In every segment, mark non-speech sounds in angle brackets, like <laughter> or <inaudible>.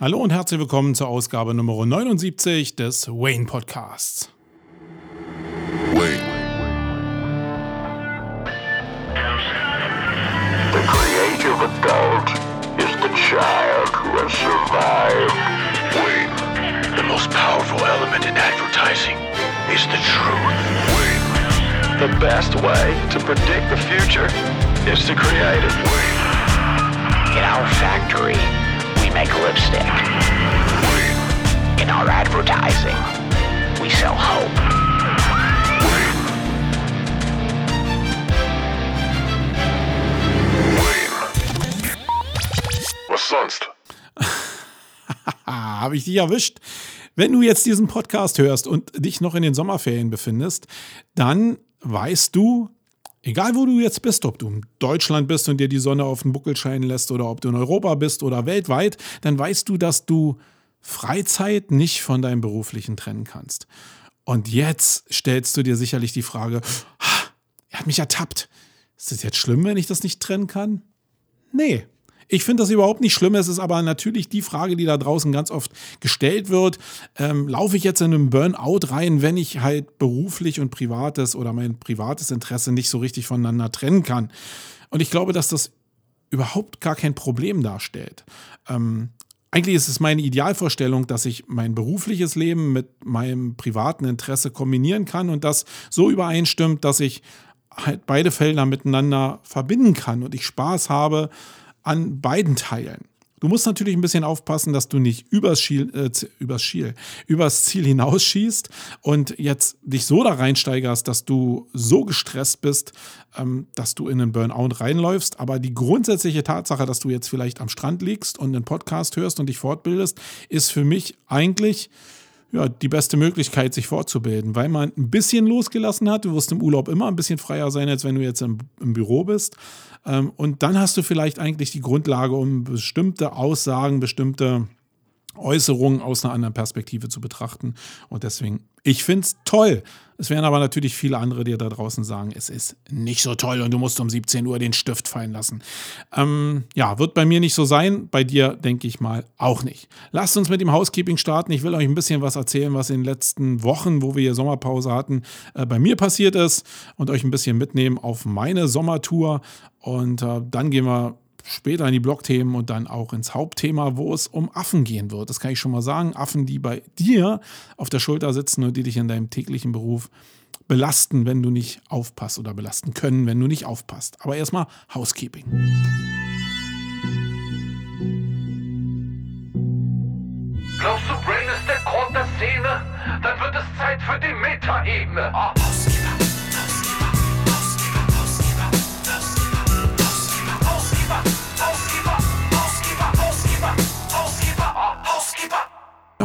Hallo und herzlich willkommen zur Ausgabe Nummer 79 des Wayne Podcasts. Wayne. The creative adult is the child who has survived. Wayne. The most powerful element in advertising is the truth. Wayne. The best way to predict the future is to create it. Wayne. In our factory. Make lipstick. In our advertising, we sell hope. Was sonst? <laughs> Habe ich dich erwischt? Wenn du jetzt diesen Podcast hörst und dich noch in den Sommerferien befindest, dann weißt du, Egal wo du jetzt bist, ob du in Deutschland bist und dir die Sonne auf den Buckel scheinen lässt oder ob du in Europa bist oder weltweit, dann weißt du, dass du Freizeit nicht von deinem beruflichen trennen kannst. Und jetzt stellst du dir sicherlich die Frage, er hat mich ertappt. Ist es jetzt schlimm, wenn ich das nicht trennen kann? Nee, ich finde das überhaupt nicht schlimm. Es ist aber natürlich die Frage, die da draußen ganz oft gestellt wird. Ähm, laufe ich jetzt in einen Burnout rein, wenn ich halt beruflich und privates oder mein privates Interesse nicht so richtig voneinander trennen kann? Und ich glaube, dass das überhaupt gar kein Problem darstellt. Ähm, eigentlich ist es meine Idealvorstellung, dass ich mein berufliches Leben mit meinem privaten Interesse kombinieren kann und das so übereinstimmt, dass ich halt beide Felder miteinander verbinden kann und ich Spaß habe an beiden Teilen. Du musst natürlich ein bisschen aufpassen, dass du nicht übers, Schiel, äh, übers, Schiel, übers Ziel hinausschießt und jetzt dich so da reinsteigerst, dass du so gestresst bist, ähm, dass du in einen Burnout reinläufst. Aber die grundsätzliche Tatsache, dass du jetzt vielleicht am Strand liegst und einen Podcast hörst und dich fortbildest, ist für mich eigentlich ja, die beste Möglichkeit, sich fortzubilden, weil man ein bisschen losgelassen hat. Du wirst im Urlaub immer ein bisschen freier sein, als wenn du jetzt im, im Büro bist. Ähm, und dann hast du vielleicht eigentlich die Grundlage, um bestimmte Aussagen, bestimmte Äußerungen aus einer anderen Perspektive zu betrachten. Und deswegen, ich finde es toll. Es werden aber natürlich viele andere, die da draußen sagen, es ist nicht so toll und du musst um 17 Uhr den Stift fallen lassen. Ähm, ja, wird bei mir nicht so sein, bei dir denke ich mal auch nicht. Lasst uns mit dem Housekeeping starten. Ich will euch ein bisschen was erzählen, was in den letzten Wochen, wo wir hier Sommerpause hatten, äh, bei mir passiert ist und euch ein bisschen mitnehmen auf meine Sommertour. Und äh, dann gehen wir später in die Blogthemen und dann auch ins Hauptthema, wo es um Affen gehen wird. Das kann ich schon mal sagen. Affen, die bei dir auf der Schulter sitzen und die dich in deinem täglichen Beruf belasten, wenn du nicht aufpasst oder belasten können, wenn du nicht aufpasst. Aber erstmal Housekeeping. Glaubst du, Brain ist der Grund der Szene? Dann wird es Zeit für die Metaebene. Oh. Housekeeper.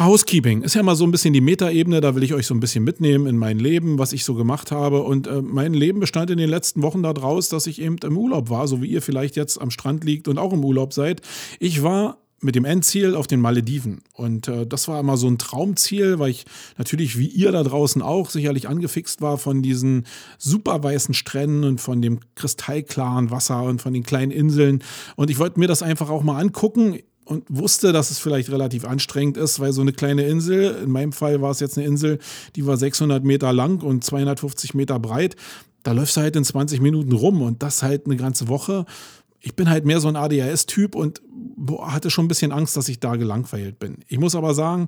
Housekeeping ist ja mal so ein bisschen die Metaebene, da will ich euch so ein bisschen mitnehmen in mein Leben, was ich so gemacht habe. Und äh, mein Leben bestand in den letzten Wochen daraus, dass ich eben im Urlaub war, so wie ihr vielleicht jetzt am Strand liegt und auch im Urlaub seid. Ich war mit dem Endziel auf den Malediven. Und äh, das war immer so ein Traumziel, weil ich natürlich wie ihr da draußen auch sicherlich angefixt war von diesen super weißen Stränden und von dem kristallklaren Wasser und von den kleinen Inseln. Und ich wollte mir das einfach auch mal angucken und wusste, dass es vielleicht relativ anstrengend ist, weil so eine kleine Insel, in meinem Fall war es jetzt eine Insel, die war 600 Meter lang und 250 Meter breit. Da läufst du halt in 20 Minuten rum und das halt eine ganze Woche. Ich bin halt mehr so ein ADHS-Typ und boah, hatte schon ein bisschen Angst, dass ich da gelangweilt bin. Ich muss aber sagen,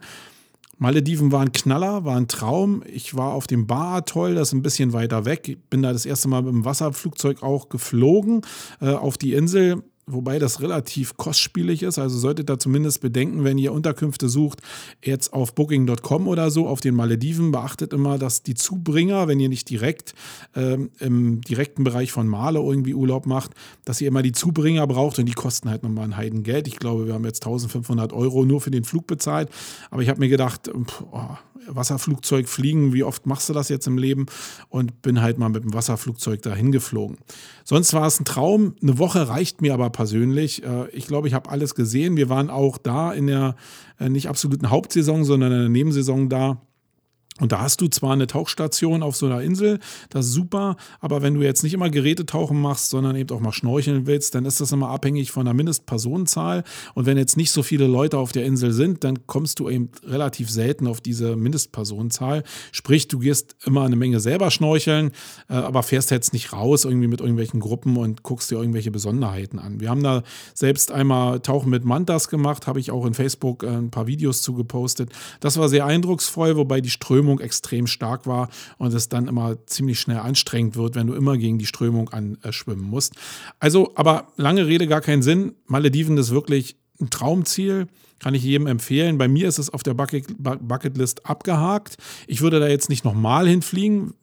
Malediven war ein Knaller, war ein Traum. Ich war auf dem Bar-Atoll, das ist ein bisschen weiter weg. Ich bin da das erste Mal mit dem Wasserflugzeug auch geflogen äh, auf die Insel wobei das relativ kostspielig ist. Also solltet ihr zumindest bedenken, wenn ihr Unterkünfte sucht, jetzt auf booking.com oder so, auf den Malediven, beachtet immer, dass die Zubringer, wenn ihr nicht direkt ähm, im direkten Bereich von Male irgendwie Urlaub macht, dass ihr immer die Zubringer braucht und die kosten halt nochmal ein Heidengeld. Ich glaube, wir haben jetzt 1500 Euro nur für den Flug bezahlt. Aber ich habe mir gedacht, oh, Wasserflugzeug fliegen, wie oft machst du das jetzt im Leben? Und bin halt mal mit dem Wasserflugzeug dahin geflogen. Sonst war es ein Traum. Eine Woche reicht mir aber persönlich. Äh, ich glaube, ich habe alles gesehen. Wir waren auch da in der äh, nicht absoluten Hauptsaison, sondern in der Nebensaison da Und da hast du zwar eine Tauchstation auf so einer Insel, das ist super, aber wenn du jetzt nicht immer Gerätetauchen machst, sondern eben auch mal schnorcheln willst, dann ist das immer abhängig von der Mindestpersonenzahl. Und wenn jetzt nicht so viele Leute auf der Insel sind, dann kommst du eben relativ selten auf diese Mindestpersonenzahl. Sprich, du gehst immer eine Menge selber schnorcheln, äh, aber fährst jetzt nicht raus irgendwie mit irgendwelchen Gruppen und guckst dir irgendwelche Besonderheiten an. Wir haben da selbst einmal Tauchen mit Mantas gemacht, habe ich auch in Facebook äh, ein paar Videos zu gepostet. Das war sehr eindrucksvoll, wobei die Strömung Strömung extrem stark war und es dann immer ziemlich schnell anstrengend wird, wenn du immer gegen die Strömung anschwimmen musst. Also, aber lange Rede, gar keinen Sinn. Malediven ist wirklich ein Traumziel. Kann ich jedem empfehlen. Bei mir ist es auf der Bucket, Bucketlist abgehakt. Ich würde da jetzt nicht nochmal hinfliegen.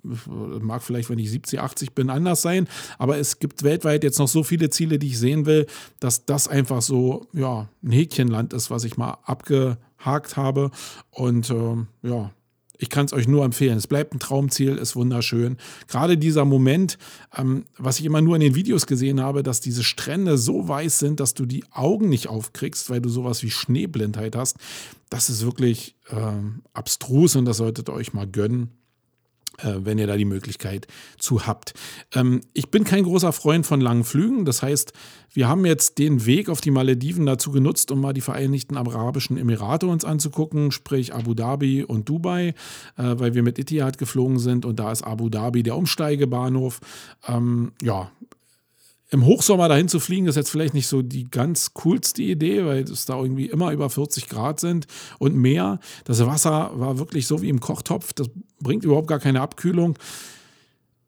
Mag vielleicht, wenn ich 70, 80 bin, anders sein. Aber es gibt weltweit jetzt noch so viele Ziele, die ich sehen will, dass das einfach so ja, ein Häkchenland ist, was ich mal abgehakt habe. Und äh, ja, ich kann es euch nur empfehlen. Es bleibt ein Traumziel, ist wunderschön. Gerade dieser Moment, ähm, was ich immer nur in den Videos gesehen habe, dass diese Strände so weiß sind, dass du die Augen nicht aufkriegst, weil du sowas wie Schneeblindheit hast. Das ist wirklich ähm, abstrus und das solltet ihr euch mal gönnen. Äh, wenn ihr da die Möglichkeit zu habt. Ähm, ich bin kein großer Freund von langen Flügen. Das heißt, wir haben jetzt den Weg auf die Malediven dazu genutzt, um mal die Vereinigten Arabischen Emirate uns anzugucken, sprich Abu Dhabi und Dubai, äh, weil wir mit Etihad geflogen sind und da ist Abu Dhabi der Umsteigebahnhof. Ähm, ja, im Hochsommer dahin zu fliegen, ist jetzt vielleicht nicht so die ganz coolste Idee, weil es da irgendwie immer über 40 Grad sind und mehr. Das Wasser war wirklich so wie im Kochtopf. Das bringt überhaupt gar keine Abkühlung.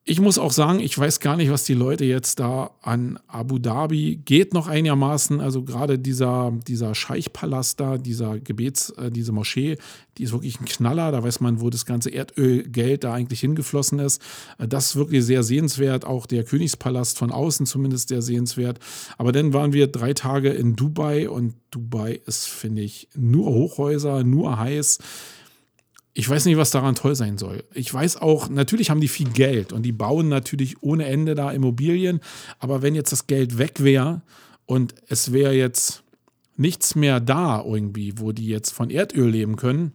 Ich muss auch sagen, ich weiß gar nicht, was die Leute jetzt da an Abu Dhabi geht noch einigermaßen. Also gerade dieser, dieser Scheichpalast da, dieser Gebets, äh, diese Moschee, die ist wirklich ein Knaller. Da weiß man, wo das ganze Erdölgeld da eigentlich hingeflossen ist. Äh, das ist wirklich sehr sehenswert. Auch der Königspalast von außen zumindest sehr sehenswert. Aber dann waren wir drei Tage in Dubai und Dubai ist, finde ich, nur Hochhäuser, nur heiß ich weiß nicht, was daran toll sein soll. Ich weiß auch, natürlich haben die viel Geld und die bauen natürlich ohne Ende da Immobilien. Aber wenn jetzt das Geld weg wäre und es wäre jetzt nichts mehr da irgendwie, wo die jetzt von Erdöl leben können,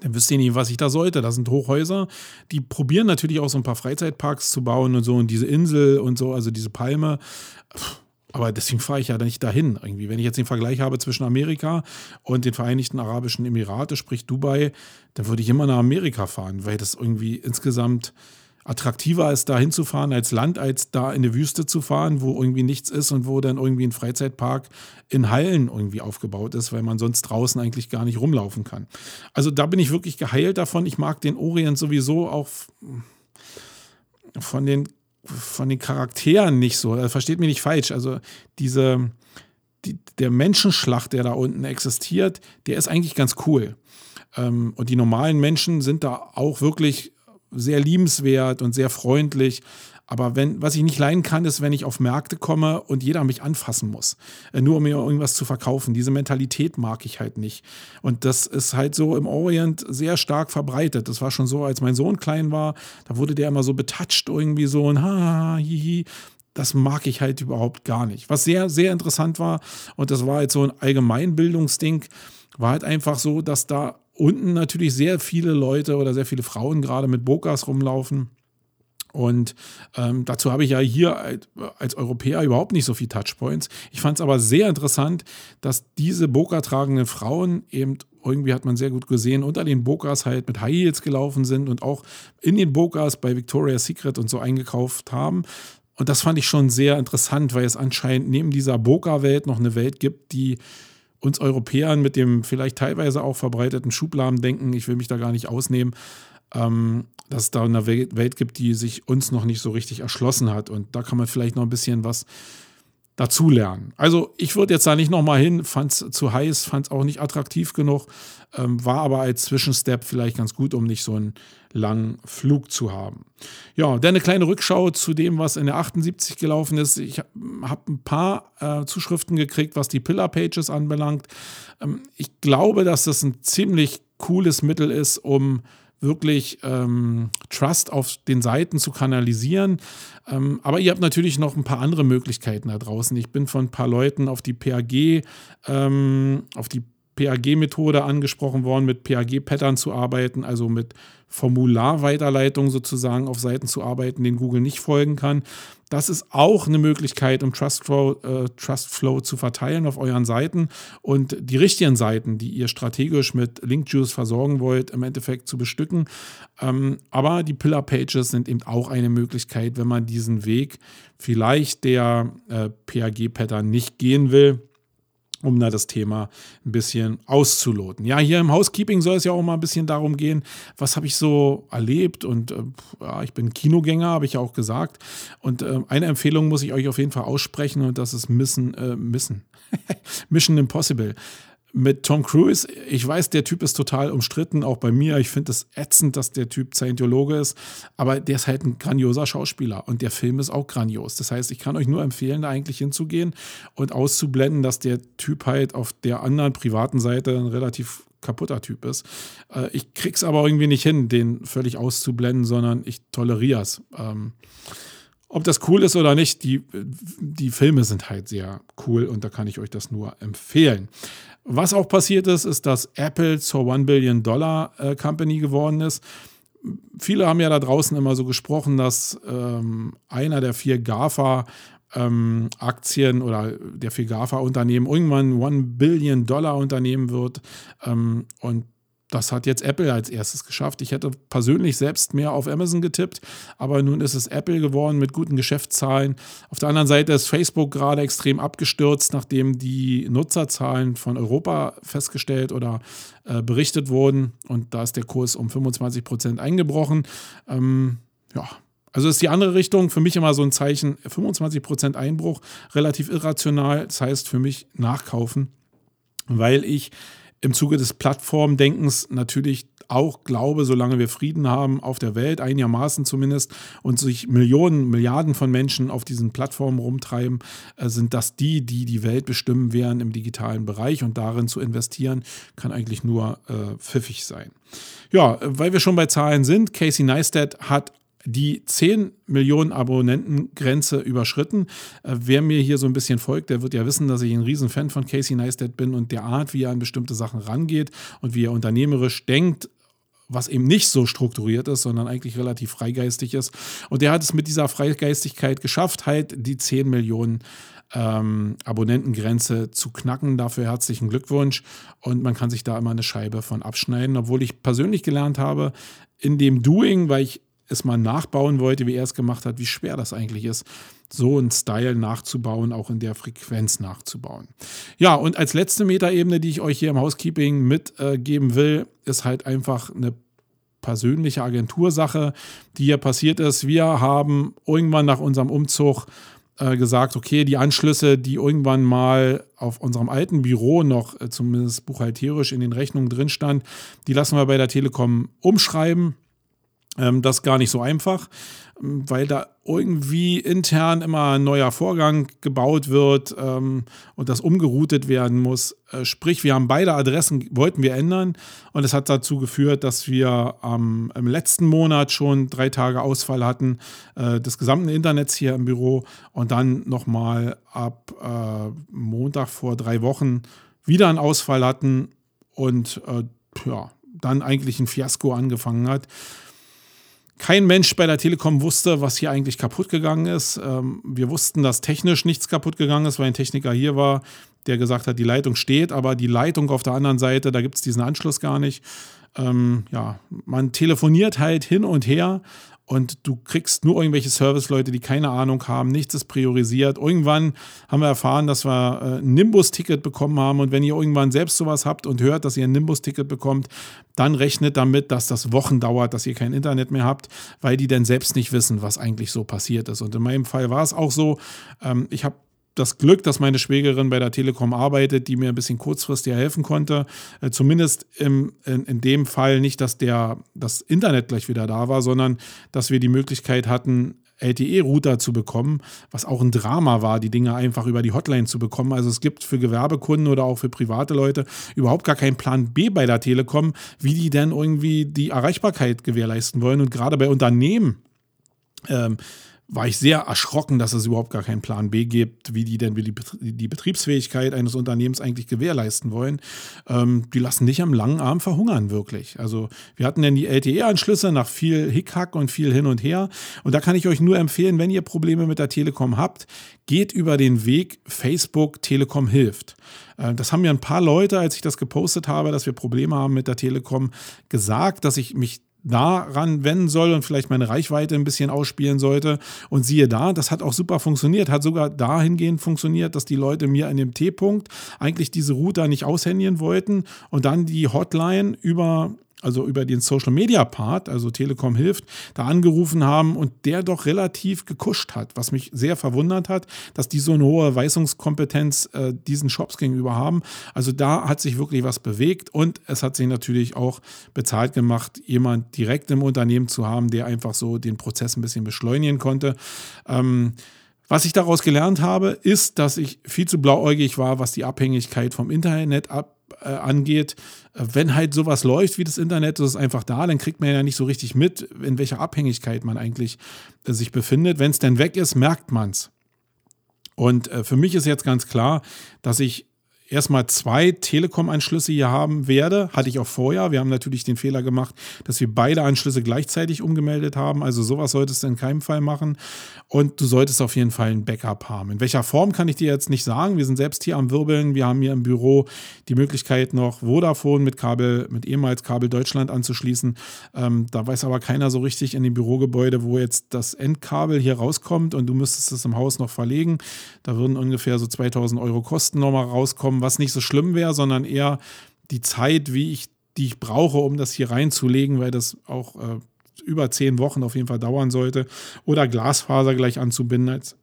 dann wüsste ich nicht, was ich da sollte. Das sind Hochhäuser. Die probieren natürlich auch so ein paar Freizeitparks zu bauen und so und diese Insel und so, also diese Palme. Pff aber deswegen fahre ich ja nicht dahin. Irgendwie. Wenn ich jetzt den Vergleich habe zwischen Amerika und den Vereinigten Arabischen Emirate, sprich Dubai, dann würde ich immer nach Amerika fahren, weil das irgendwie insgesamt attraktiver ist, da hinzufahren als Land, als da in die Wüste zu fahren, wo irgendwie nichts ist und wo dann irgendwie ein Freizeitpark in Hallen irgendwie aufgebaut ist, weil man sonst draußen eigentlich gar nicht rumlaufen kann. Also da bin ich wirklich geheilt davon. Ich mag den Orient sowieso auch von den von den Charakteren nicht so. Also versteht mich nicht falsch. Also diese, die, der Menschenschlacht, der da unten existiert, der ist eigentlich ganz cool. Ähm, und die normalen Menschen sind da auch wirklich sehr liebenswert und sehr freundlich. Aber wenn, was ich nicht leiden kann, ist, wenn ich auf Märkte komme und jeder mich anfassen muss. Äh, nur um mir irgendwas zu verkaufen. Diese Mentalität mag ich halt nicht. Und das ist halt so im Orient sehr stark verbreitet. Das war schon so, als mein Sohn klein war, da wurde der immer so betatscht, irgendwie so ein ha, hihi. Das mag ich halt überhaupt gar nicht. Was sehr, sehr interessant war, und das war halt so ein Allgemeinbildungsding, war halt einfach so, dass da unten natürlich sehr viele Leute oder sehr viele Frauen gerade mit Bokas rumlaufen und ähm, dazu habe ich ja hier als, Europäer überhaupt nicht so viel Touchpoints. Ich fand es aber sehr interessant, dass diese Boka tragenden Frauen eben irgendwie hat man sehr gut gesehen, unter den Bokas halt mit High Heels gelaufen sind und auch in den Bokas bei Victoria's Secret und so eingekauft haben. Und das fand ich schon sehr interessant, weil es anscheinend neben dieser Boka-Welt noch eine Welt gibt, die uns Europäern mit dem vielleicht teilweise auch verbreiteten Schubladendenken, ich will mich da gar nicht ausnehmen, dass es da eine Welt gibt, die sich uns noch nicht so richtig erschlossen hat. Und da kann man vielleicht noch ein bisschen was dazulernen. Also ich würde jetzt da nicht nochmal hin, fand es zu heiß, fand es auch nicht attraktiv genug, ähm, war aber als Zwischenstep vielleicht ganz gut, um nicht so einen langen Flug zu haben. Ja, dann eine kleine Rückschau zu dem, was in der 78 gelaufen ist. Ich habe ein paar äh, Zuschriften gekriegt, was die Pillar-Pages anbelangt. Ähm, ich glaube, dass das ein ziemlich cooles Mittel ist, um wirklich ähm, Trust auf den Seiten zu kanalisieren. Ähm, aber ihr habt natürlich noch ein paar andere Möglichkeiten da draußen. Ich bin von ein paar Leuten auf die PAG, ähm, auf die PAG-Methode angesprochen worden, mit PAG-Pattern zu arbeiten, also mit Formularweiterleitung sozusagen auf Seiten zu arbeiten, denen Google nicht folgen kann. Das ist auch eine Möglichkeit, um Trustflow, äh, Trustflow zu verteilen auf euren Seiten und die richtigen Seiten, die ihr strategisch mit Linkjuice versorgen wollt, im Endeffekt zu bestücken. Ähm, aber die Pillar Pages sind eben auch eine Möglichkeit, wenn man diesen Weg vielleicht der äh, PAG-Pattern nicht gehen will um da das Thema ein bisschen auszuloten. Ja, hier im Housekeeping soll es ja auch mal ein bisschen darum gehen, was habe ich so erlebt und äh, ja, ich bin Kinogänger, habe ich ja auch gesagt. Und äh, eine Empfehlung muss ich euch auf jeden Fall aussprechen und das ist Missen, äh, Missen. <laughs> Mission Impossible mit Tom Cruise, ich weiß, der Typ ist total umstritten, auch bei mir. Ich finde es ätzend, dass der Typ Scientologe ist, aber der ist halt ein grandioser Schauspieler und der Film ist auch grandios. Das heißt, ich kann euch nur empfehlen, da eigentlich hinzugehen und auszublenden, dass der Typ halt auf der anderen privaten Seite ein relativ kaputter Typ ist. Äh, ich krieg's aber irgendwie nicht hin, den völlig auszublenden, sondern ich toleriere es. Ähm, ob das cool ist oder nicht, die, die Filme sind halt sehr cool und da kann ich euch das nur empfehlen. Was auch passiert ist, ist, dass Apple zur One Billion Dollar äh, Company geworden ist. Viele haben ja da draußen immer so gesprochen, dass ähm, einer der vier GAFA ähm, Aktien oder der vier GAFA-Unternehmen irgendwann One Billion Dollar Unternehmen wird. Ähm, und das hat jetzt Apple als erstes geschafft. Ich hätte persönlich selbst mehr auf Amazon getippt, aber nun ist es Apple geworden mit guten Geschäftszahlen. Auf der anderen Seite ist Facebook gerade extrem abgestürzt, nachdem die Nutzerzahlen von Europa festgestellt oder äh, berichtet wurden. Und da ist der Kurs um 25 Prozent eingebrochen. Ähm, ja, also ist die andere Richtung für mich immer so ein Zeichen, 25 Prozent Einbruch, relativ irrational. Das heißt für mich nachkaufen, weil ich im Zuge des Plattformdenkens natürlich auch glaube, solange wir Frieden haben auf der Welt, einigermaßen zumindest, und sich Millionen, Milliarden von Menschen auf diesen Plattformen rumtreiben, äh, sind das die, die die Welt bestimmen werden im digitalen Bereich. Und darin zu investieren, kann eigentlich nur äh, pfiffig sein. Ja, weil wir schon bei Zahlen sind, Casey Neistat hat die 10 Millionen Abonnenten-Grenze überschritten. Äh, wer mir hier so ein bisschen folgt, der wird ja wissen, dass ich ein Riesenfan von Casey Neistat bin und der Art, wie er an bestimmte Sachen rangeht und wie er unternehmerisch denkt, was eben nicht so strukturiert ist, sondern eigentlich relativ freigeistig ist. Und der hat es mit dieser Freigeistigkeit geschafft, halt die 10 Millionen ähm, Abonnentengrenze zu knacken. Dafür herzlichen Glückwunsch. Und man kann sich da immer eine Scheibe von abschneiden, obwohl ich persönlich gelernt habe, in dem Doing, weil ich es mal nachbauen wollte, wie er es gemacht hat, wie schwer das eigentlich ist, so einen Style nachzubauen, auch in der Frequenz nachzubauen. Ja, und als letzte Metaebene, die ich euch hier im Housekeeping mitgeben will, ist halt einfach eine persönliche Agentursache, die hier passiert ist. Wir haben irgendwann nach unserem Umzug äh, gesagt, okay, die Anschlüsse, die irgendwann mal auf unserem alten Büro noch äh, zumindest buchhalterisch in den Rechnungen drin stand, die lassen wir bei der Telekom umschreiben das ist gar nicht so einfach, weil da irgendwie intern immer ein neuer Vorgang gebaut wird ähm, und das umgeroutet werden muss. Äh, sprich, wir haben beide Adressen, wollten wir ändern und es hat dazu geführt, dass wir ähm, im letzten Monat schon drei Tage Ausfall hatten äh, des gesamten Internets hier im Büro und dann nochmal ab äh, Montag vor drei Wochen wieder einen Ausfall hatten und ja, dann eigentlich ein Fiasko angefangen hat. Kein Mensch bei der Telekom wusste, was hier eigentlich kaputt gegangen ist. Ähm, wir wussten, dass technisch nichts kaputt gegangen ist, weil ein Techniker hier war, der gesagt hat, die Leitung steht, aber die Leitung auf der anderen Seite, da gibt es diesen Anschluss gar nicht. Ähm, ja, man telefoniert halt hin und her und du kriegst nur irgendwelche Serviceleute, die keine Ahnung haben, nichts ist priorisiert. Irgendwann haben wir erfahren, dass wir äh, ein Nimbus-Ticket bekommen haben und wenn ihr irgendwann selbst sowas habt und hört, dass ihr ein Nimbus-Ticket bekommt, dann rechnet damit, dass das Wochen dauert, dass ihr kein Internet mehr habt, weil die dann selbst nicht wissen, was eigentlich so passiert ist. Und in meinem Fall war es auch so, ähm, ich habe das Glück, dass meine Schwägerin bei der Telekom arbeitet, die mir ein bisschen kurzfristig helfen konnte. Äh, zumindest im, in, in, dem Fall nicht, dass der, das Internet gleich wieder da war, sondern dass wir die Möglichkeit hatten, LTE-Router zu bekommen, was auch ein Drama war, die Dinge einfach über die Hotline zu bekommen. Also es gibt für Gewerbekunden oder auch für private Leute überhaupt gar keinen Plan B bei der Telekom, wie die denn irgendwie die Erreichbarkeit gewährleisten wollen. Und gerade bei Unternehmen ähm, war ich sehr erschrocken, dass es überhaupt gar keinen Plan B gibt, wie die denn die Betriebsfähigkeit eines Unternehmens eigentlich gewährleisten wollen. Ähm, die lassen dich am langen Arm verhungern, wirklich. Also wir hatten denn die LTE-Anschlüsse nach viel Hickhack und viel hin und her. Und da kann ich euch nur empfehlen, wenn ihr Probleme mit der Telekom habt, geht über den Weg Facebook Telekom hilft. Äh, das haben mir ein paar Leute, als ich das gepostet habe, dass wir Probleme haben mit der Telekom, gesagt, dass ich mich daran wenden soll und vielleicht meine Reichweite ein bisschen ausspielen sollte. Und siehe da, das hat auch super funktioniert, hat sogar dahingehend funktioniert, dass die Leute mir an dem T-Punkt eigentlich diese Router nicht aushändigen wollten und dann die Hotline über also über den Social Media Part, also Telekom hilft, da angerufen haben und der doch relativ gekuscht hat, was mich sehr verwundert hat, dass die so eine hohe Weisungskompetenz äh, diesen Shops gegenüber haben. Also da hat sich wirklich was bewegt und es hat sich natürlich auch bezahlt gemacht, jemand direkt im Unternehmen zu haben, der einfach so den Prozess ein bisschen beschleunigen konnte. Ähm, was ich daraus gelernt habe, ist, dass ich viel zu blauäugig war, was die Abhängigkeit vom Internet ab, äh, angeht. Wenn halt sowas läuft wie das Internet, das ist einfach da, dann kriegt man ja nicht so richtig mit, in welcher Abhängigkeit man eigentlich äh, sich befindet. Wenn es dann weg ist, merkt man es. Und äh, für mich ist jetzt ganz klar, dass ich erstmal zwei Telekom-Anschlüsse hier haben werde. Hatte ich auch vorher. Wir haben natürlich den Fehler gemacht, dass wir beide Anschlüsse gleichzeitig umgemeldet haben. Also sowas solltest du in keinem Fall machen. Und du solltest auf jeden Fall ein Backup haben. In welcher Form kann ich dir jetzt nicht sagen. Wir sind selbst hier am Wirbeln. Wir haben hier im Büro die Möglichkeit, noch Vodafone mit Kabel, mit ehemals Kabel Deutschland anzuschließen. Ähm, da weiß aber keiner so richtig in dem Bürogebäude, wo jetzt das Endkabel hier rauskommt und du müsstest es im Haus noch verlegen. Da würden ungefähr so 2000 Euro Kosten nochmal rauskommen was nicht so schlimm wäre, sondern eher die Zeit, wie ich, die ich brauche, um das hier reinzulegen, weil das auch äh, über zehn Wochen auf jeden Fall dauern sollte. Oder Glasfaser gleich anzubinden als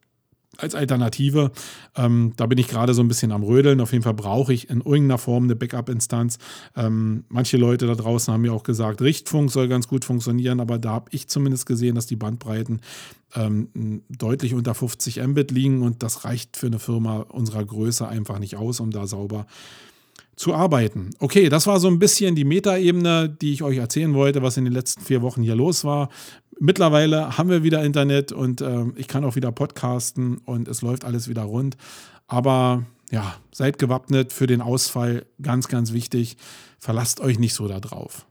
als Alternative. Ähm, da bin ich gerade so ein bisschen am Rödeln. Auf jeden Fall brauche ich in irgendeiner Form eine Backup-Instanz. Ähm, manche Leute da draußen haben mir auch gesagt, Richtfunk soll ganz gut funktionieren, aber da habe ich zumindest gesehen, dass die Bandbreiten ähm, deutlich unter 50 Mbit liegen und das reicht für eine Firma unserer Größe einfach nicht aus, um da sauber zu arbeiten. Okay, das war so ein bisschen die Metaebene, die ich euch erzählen wollte, was in den letzten vier Wochen hier los war. Mittlerweile haben wir wieder Internet und äh, ich kann auch wieder podcasten und es läuft alles wieder rund. Aber ja, seid gewappnet für den Ausfall. Ganz, ganz wichtig. Verlasst euch nicht so darauf.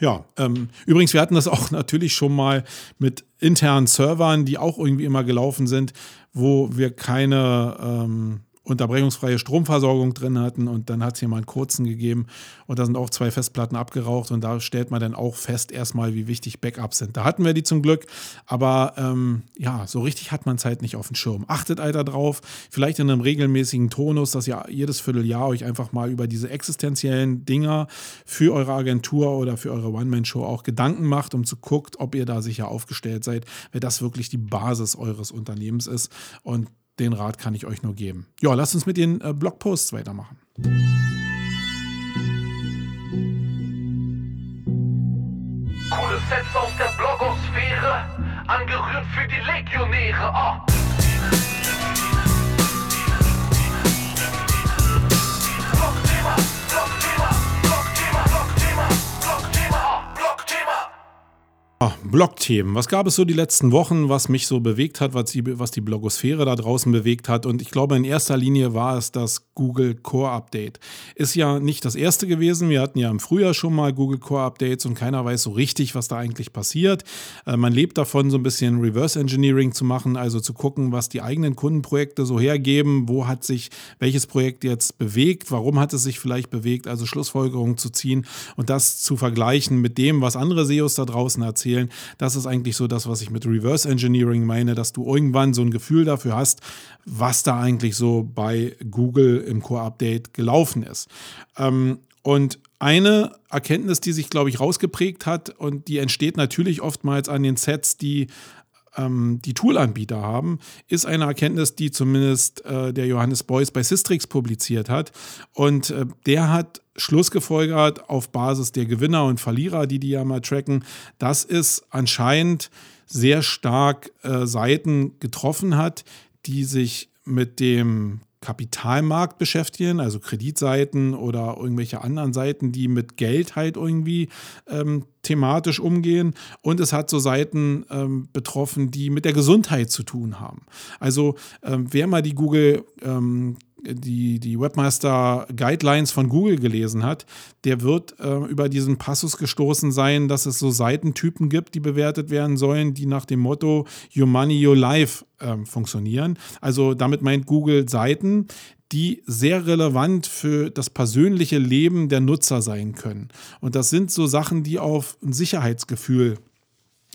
Ja, ähm, übrigens, wir hatten das <laughs> auch natürlich schon mal mit internen Servern, die auch irgendwie immer gelaufen sind, wo wir keine ähm, unterbrechungsfreie Stromversorgung drin hatten und dann hat es hier mal einen kurzen gegeben und da sind auch zwei Festplatten abgeraucht und da stellt man dann auch fest erstmal, wie wichtig Backups sind. Da hatten wir die zum Glück, aber ähm, ja, so richtig hat man es halt nicht auf dem Schirm. Achtet Alter drauf, vielleicht in einem regelmäßigen Tonus, dass ihr jedes Vierteljahr euch einfach mal über diese existenziellen Dinger für eure Agentur oder für eure One-Man-Show auch Gedanken macht, um zu gucken, ob ihr da sicher aufgestellt seid, weil das wirklich die Basis eures Unternehmens ist und den Rat kann ich euch nur geben. Ja, lasst uns mit den äh, Blogposts weitermachen. Coole Sets aus der Blogosphäre, angerührt für die Legionäre. Oh. Blogthemen. Was gab es so die letzten Wochen, was mich so bewegt hat, was die, was die Blogosphäre da draußen bewegt hat? Und ich glaube, in erster Linie war es das Google Core Update. Ist ja nicht das erste gewesen. Wir hatten ja im Frühjahr schon mal Google Core Updates und keiner weiß so richtig, was da eigentlich passiert. Äh, man lebt davon, so ein bisschen Reverse Engineering zu machen, also zu gucken, was die eigenen Kundenprojekte so hergeben. Wo hat sich welches Projekt jetzt bewegt? Warum hat es sich vielleicht bewegt? Also Schlussfolgerungen zu ziehen und das zu vergleichen mit dem, was andere SEOs da draußen erzählen. Das ist eigentlich so das, was ich mit Reverse Engineering meine, dass du irgendwann so ein Gefühl dafür hast, was da eigentlich so bei Google im Core-Update gelaufen ist. Ähm, und eine Erkenntnis, die sich, glaube ich, rausgeprägt hat und die entsteht natürlich oftmals an den Sets, die ähm, die Toolanbieter haben, ist eine Erkenntnis, die zumindest äh, der Johannes Beuys bei Systrix publiziert hat. Und äh, der hat Schlussgefolgert auf Basis der Gewinner und Verlierer, die die ja mal tracken, dass es anscheinend sehr stark äh, Seiten getroffen hat, die sich mit dem Kapitalmarkt beschäftigen, also Kreditseiten oder irgendwelche anderen Seiten, die mit Geld halt irgendwie ähm, thematisch umgehen. Und es hat so Seiten ähm, betroffen, die mit der Gesundheit zu tun haben. Also ähm, wer mal die Google ähm, die, die Webmaster Guidelines von Google gelesen hat, der wird äh, über diesen Passus gestoßen sein, dass es so Seitentypen gibt, die bewertet werden sollen, die nach dem Motto Your Money, Your Life äh, funktionieren. Also damit meint Google Seiten, die sehr relevant für das persönliche Leben der Nutzer sein können. Und das sind so Sachen, die auf ein Sicherheitsgefühl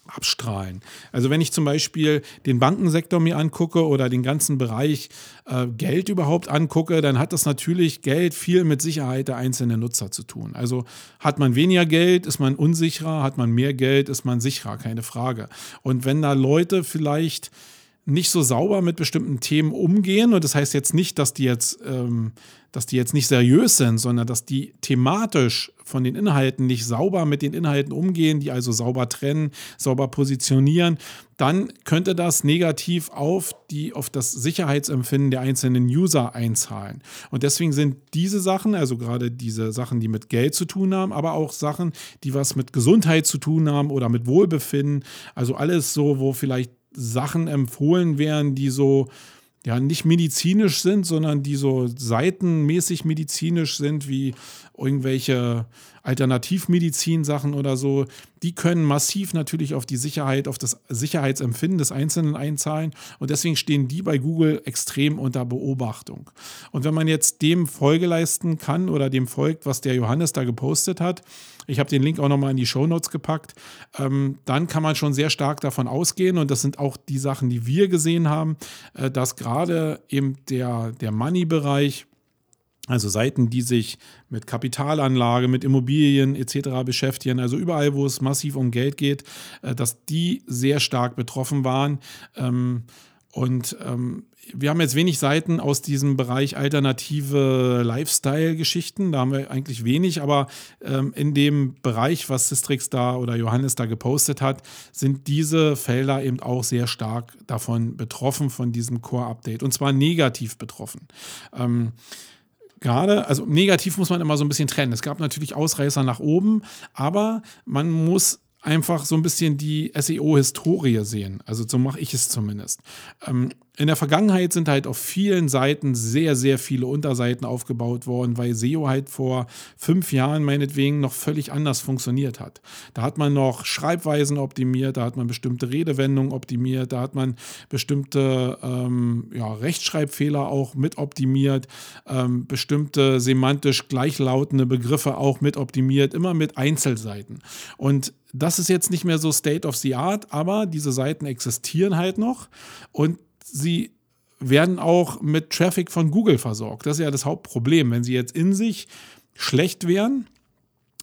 abstrahlen. Also wenn ich zum Beispiel den Bankensektor mir angucke oder den ganzen Bereich äh, Geld überhaupt angucke, dann hat das natürlich Geld viel mit Sicherheit der einzelnen Nutzer zu tun. Also hat man weniger Geld, ist man unsicherer, hat man mehr Geld, ist man sicherer, keine Frage. Und wenn da Leute vielleicht nicht so sauber mit bestimmten Themen umgehen. Und das heißt jetzt nicht, dass die jetzt, ähm, dass die jetzt nicht seriös sind, sondern dass die thematisch von den Inhalten nicht sauber mit den Inhalten umgehen, die also sauber trennen, sauber positionieren, dann könnte das negativ auf, die, auf das Sicherheitsempfinden der einzelnen User einzahlen. Und deswegen sind diese Sachen, also gerade diese Sachen, die mit Geld zu tun haben, aber auch Sachen, die was mit Gesundheit zu tun haben oder mit Wohlbefinden, also alles so, wo vielleicht Sachen empfohlen werden, die so ja nicht medizinisch sind, sondern die so seitenmäßig medizinisch sind, wie irgendwelche Alternativmedizin-Sachen oder so, die können massiv natürlich auf die Sicherheit, auf das Sicherheitsempfinden des Einzelnen einzahlen. Und deswegen stehen die bei Google extrem unter Beobachtung. Und wenn man jetzt dem Folge leisten kann oder dem folgt, was der Johannes da gepostet hat, ich habe den Link auch nochmal in die Show Notes gepackt. Ähm, dann kann man schon sehr stark davon ausgehen, und das sind auch die Sachen, die wir gesehen haben, äh, dass gerade eben der, der Money-Bereich, also Seiten, die sich mit Kapitalanlage, mit Immobilien etc. beschäftigen, also überall, wo es massiv um Geld geht, äh, dass die sehr stark betroffen waren. Ähm, und ähm, wir haben jetzt wenig Seiten aus diesem Bereich alternative Lifestyle-Geschichten. Da haben wir eigentlich wenig, aber ähm, in dem Bereich, was Sistrix da oder Johannes da gepostet hat, sind diese Felder eben auch sehr stark davon betroffen, von diesem Core-Update. Und zwar negativ betroffen. Gerade, also negativ muss man immer so ein bisschen trennen. Es gab natürlich Ausreißer nach oben, aber man muss einfach so ein bisschen die SEO-Historie sehen. Also so mache ich es zumindest. Ähm, in der Vergangenheit sind halt auf vielen Seiten sehr, sehr viele Unterseiten aufgebaut worden, weil SEO halt vor fünf Jahren meinetwegen noch völlig anders funktioniert hat. Da hat man noch Schreibweisen optimiert, da hat man bestimmte Redewendungen optimiert, da hat man bestimmte ähm, ja, Rechtschreibfehler auch mit optimiert, ähm, bestimmte semantisch gleichlautende Begriffe auch mit optimiert, immer mit Einzelseiten. Und das ist jetzt nicht mehr so State of the Art, aber diese Seiten existieren halt noch und sie werden auch mit Traffic von Google versorgt. Das ist ja das Hauptproblem. Wenn sie jetzt in sich schlecht wären,